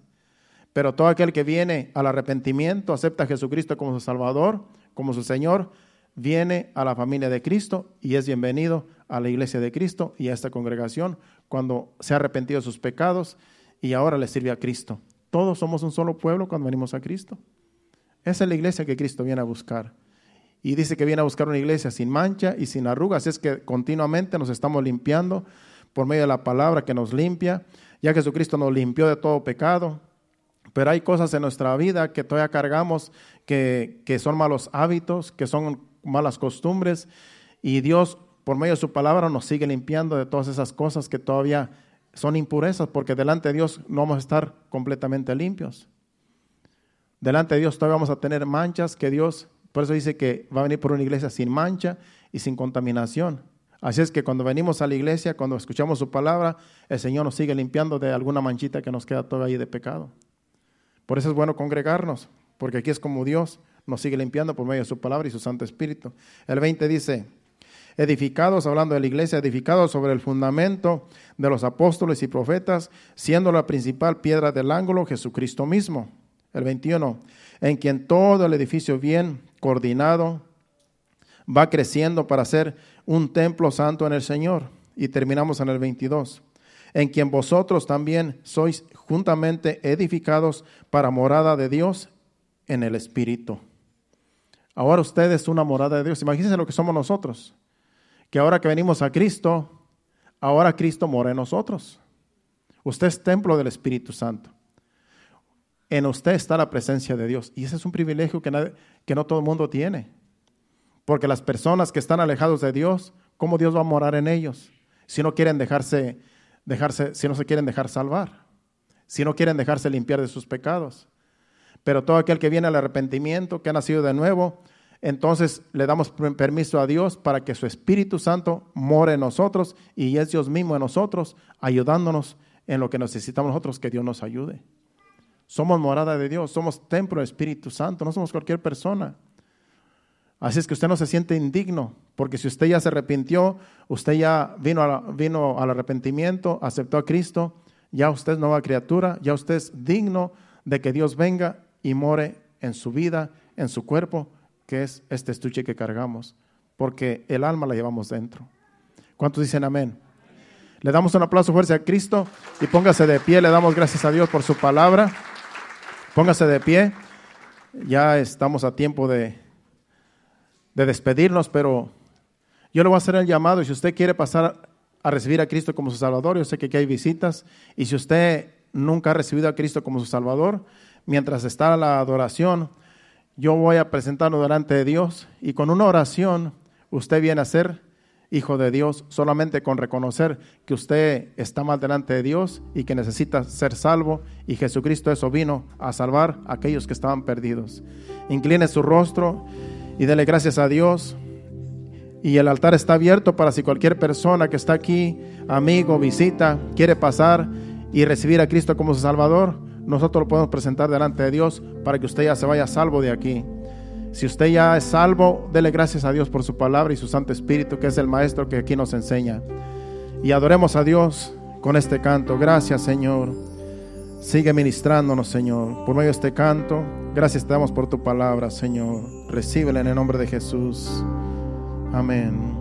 Pero todo aquel que viene al arrepentimiento, acepta a Jesucristo como su Salvador, como su Señor, viene a la familia de Cristo y es bienvenido a la iglesia de Cristo y a esta congregación cuando se ha arrepentido de sus pecados y ahora le sirve a Cristo. Todos somos un solo pueblo cuando venimos a Cristo. Esa es la iglesia que Cristo viene a buscar. Y dice que viene a buscar una iglesia sin mancha y sin arrugas. Es que continuamente nos estamos limpiando por medio de la palabra que nos limpia ya Jesucristo nos limpió de todo pecado, pero hay cosas en nuestra vida que todavía cargamos que, que son malos hábitos, que son malas costumbres, y Dios por medio de su palabra nos sigue limpiando de todas esas cosas que todavía son impurezas, porque delante de Dios no vamos a estar completamente limpios. Delante de Dios todavía vamos a tener manchas que Dios, por eso dice que va a venir por una iglesia sin mancha y sin contaminación. Así es que cuando venimos a la iglesia, cuando escuchamos su palabra, el Señor nos sigue limpiando de alguna manchita que nos queda todavía de pecado. Por eso es bueno congregarnos, porque aquí es como Dios nos sigue limpiando por medio de su palabra y su Santo Espíritu. El 20 dice, edificados, hablando de la iglesia, edificados sobre el fundamento de los apóstoles y profetas, siendo la principal piedra del ángulo Jesucristo mismo. El 21, en quien todo el edificio bien coordinado va creciendo para ser un templo santo en el Señor. Y terminamos en el 22. En quien vosotros también sois juntamente edificados para morada de Dios en el Espíritu. Ahora usted es una morada de Dios. Imagínense lo que somos nosotros. Que ahora que venimos a Cristo, ahora Cristo mora en nosotros. Usted es templo del Espíritu Santo. En usted está la presencia de Dios. Y ese es un privilegio que, que no todo el mundo tiene. Porque las personas que están alejados de Dios, ¿cómo Dios va a morar en ellos? Si no quieren dejarse, dejarse, si no se quieren dejar salvar, si no quieren dejarse limpiar de sus pecados. Pero todo aquel que viene al arrepentimiento, que ha nacido de nuevo, entonces le damos permiso a Dios para que su Espíritu Santo more en nosotros y es Dios mismo en nosotros, ayudándonos en lo que necesitamos nosotros, que Dios nos ayude. Somos morada de Dios, somos templo del Espíritu Santo, no somos cualquier persona. Así es que usted no se siente indigno, porque si usted ya se arrepintió, usted ya vino, vino al arrepentimiento, aceptó a Cristo, ya usted es nueva criatura, ya usted es digno de que Dios venga y more en su vida, en su cuerpo, que es este estuche que cargamos, porque el alma la llevamos dentro. ¿Cuántos dicen amén? Le damos un aplauso fuerte a Cristo y póngase de pie, le damos gracias a Dios por su palabra. Póngase de pie, ya estamos a tiempo de de despedirnos, pero yo le voy a hacer el llamado si usted quiere pasar a recibir a Cristo como su Salvador, yo sé que aquí hay visitas, y si usted nunca ha recibido a Cristo como su Salvador, mientras está la adoración, yo voy a presentarlo delante de Dios y con una oración usted viene a ser hijo de Dios solamente con reconocer que usted está mal delante de Dios y que necesita ser salvo y Jesucristo eso vino a salvar a aquellos que estaban perdidos. Incline su rostro y dele gracias a Dios. Y el altar está abierto para si cualquier persona que está aquí, amigo, visita, quiere pasar y recibir a Cristo como su Salvador, nosotros lo podemos presentar delante de Dios para que usted ya se vaya salvo de aquí. Si usted ya es salvo, dele gracias a Dios por su palabra y su Santo Espíritu, que es el Maestro que aquí nos enseña. Y adoremos a Dios con este canto. Gracias, Señor. Sigue ministrándonos, Señor, por medio de este canto. Gracias te damos por tu palabra, Señor. Recíbela en el nombre de Jesús. Amén.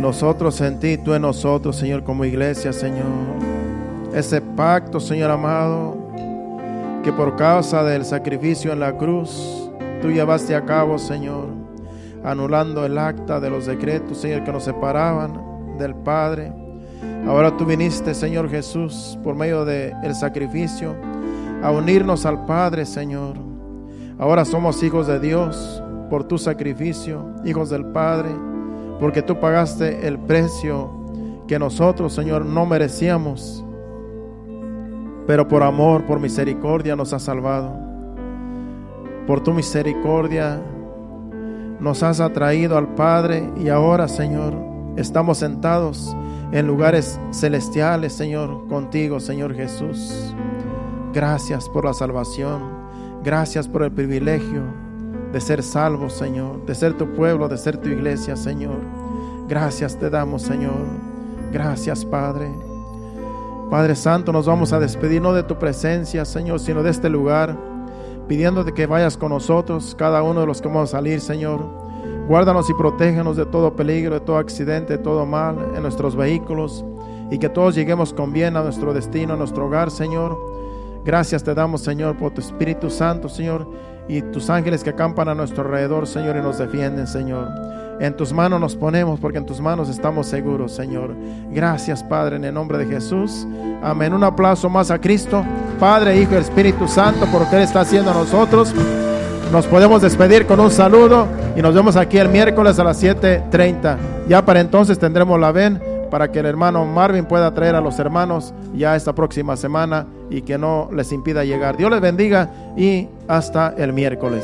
Nosotros en ti, tú en nosotros, Señor, como iglesia, Señor. Ese pacto, Señor amado, que por causa del sacrificio en la cruz, tú llevaste a cabo, Señor, anulando el acta de los decretos, Señor, que nos separaban del Padre. Ahora tú viniste, Señor Jesús, por medio del el sacrificio, a unirnos al Padre, Señor. Ahora somos hijos de Dios por tu sacrificio, hijos del Padre porque tú pagaste el precio que nosotros, Señor, no merecíamos, pero por amor, por misericordia nos has salvado. Por tu misericordia nos has atraído al Padre y ahora, Señor, estamos sentados en lugares celestiales, Señor, contigo, Señor Jesús. Gracias por la salvación. Gracias por el privilegio de ser salvo, Señor, de ser tu pueblo, de ser tu iglesia, Señor. Gracias te damos, Señor. Gracias, Padre. Padre Santo, nos vamos a despedir no de tu presencia, Señor, sino de este lugar, pidiéndote que vayas con nosotros, cada uno de los que vamos a salir, Señor. Guárdanos y protégenos de todo peligro, de todo accidente, de todo mal en nuestros vehículos y que todos lleguemos con bien a nuestro destino, a nuestro hogar, Señor. Gracias te damos, Señor, por tu Espíritu Santo, Señor, y tus ángeles que acampan a nuestro alrededor, Señor, y nos defienden, Señor. En tus manos nos ponemos porque en tus manos estamos seguros, Señor. Gracias, Padre, en el nombre de Jesús. Amén. Un aplauso más a Cristo, Padre, Hijo y Espíritu Santo, por lo que Él está haciendo a nosotros. Nos podemos despedir con un saludo y nos vemos aquí el miércoles a las 7:30. Ya para entonces tendremos la ven para que el hermano Marvin pueda traer a los hermanos ya esta próxima semana y que no les impida llegar. Dios les bendiga y hasta el miércoles.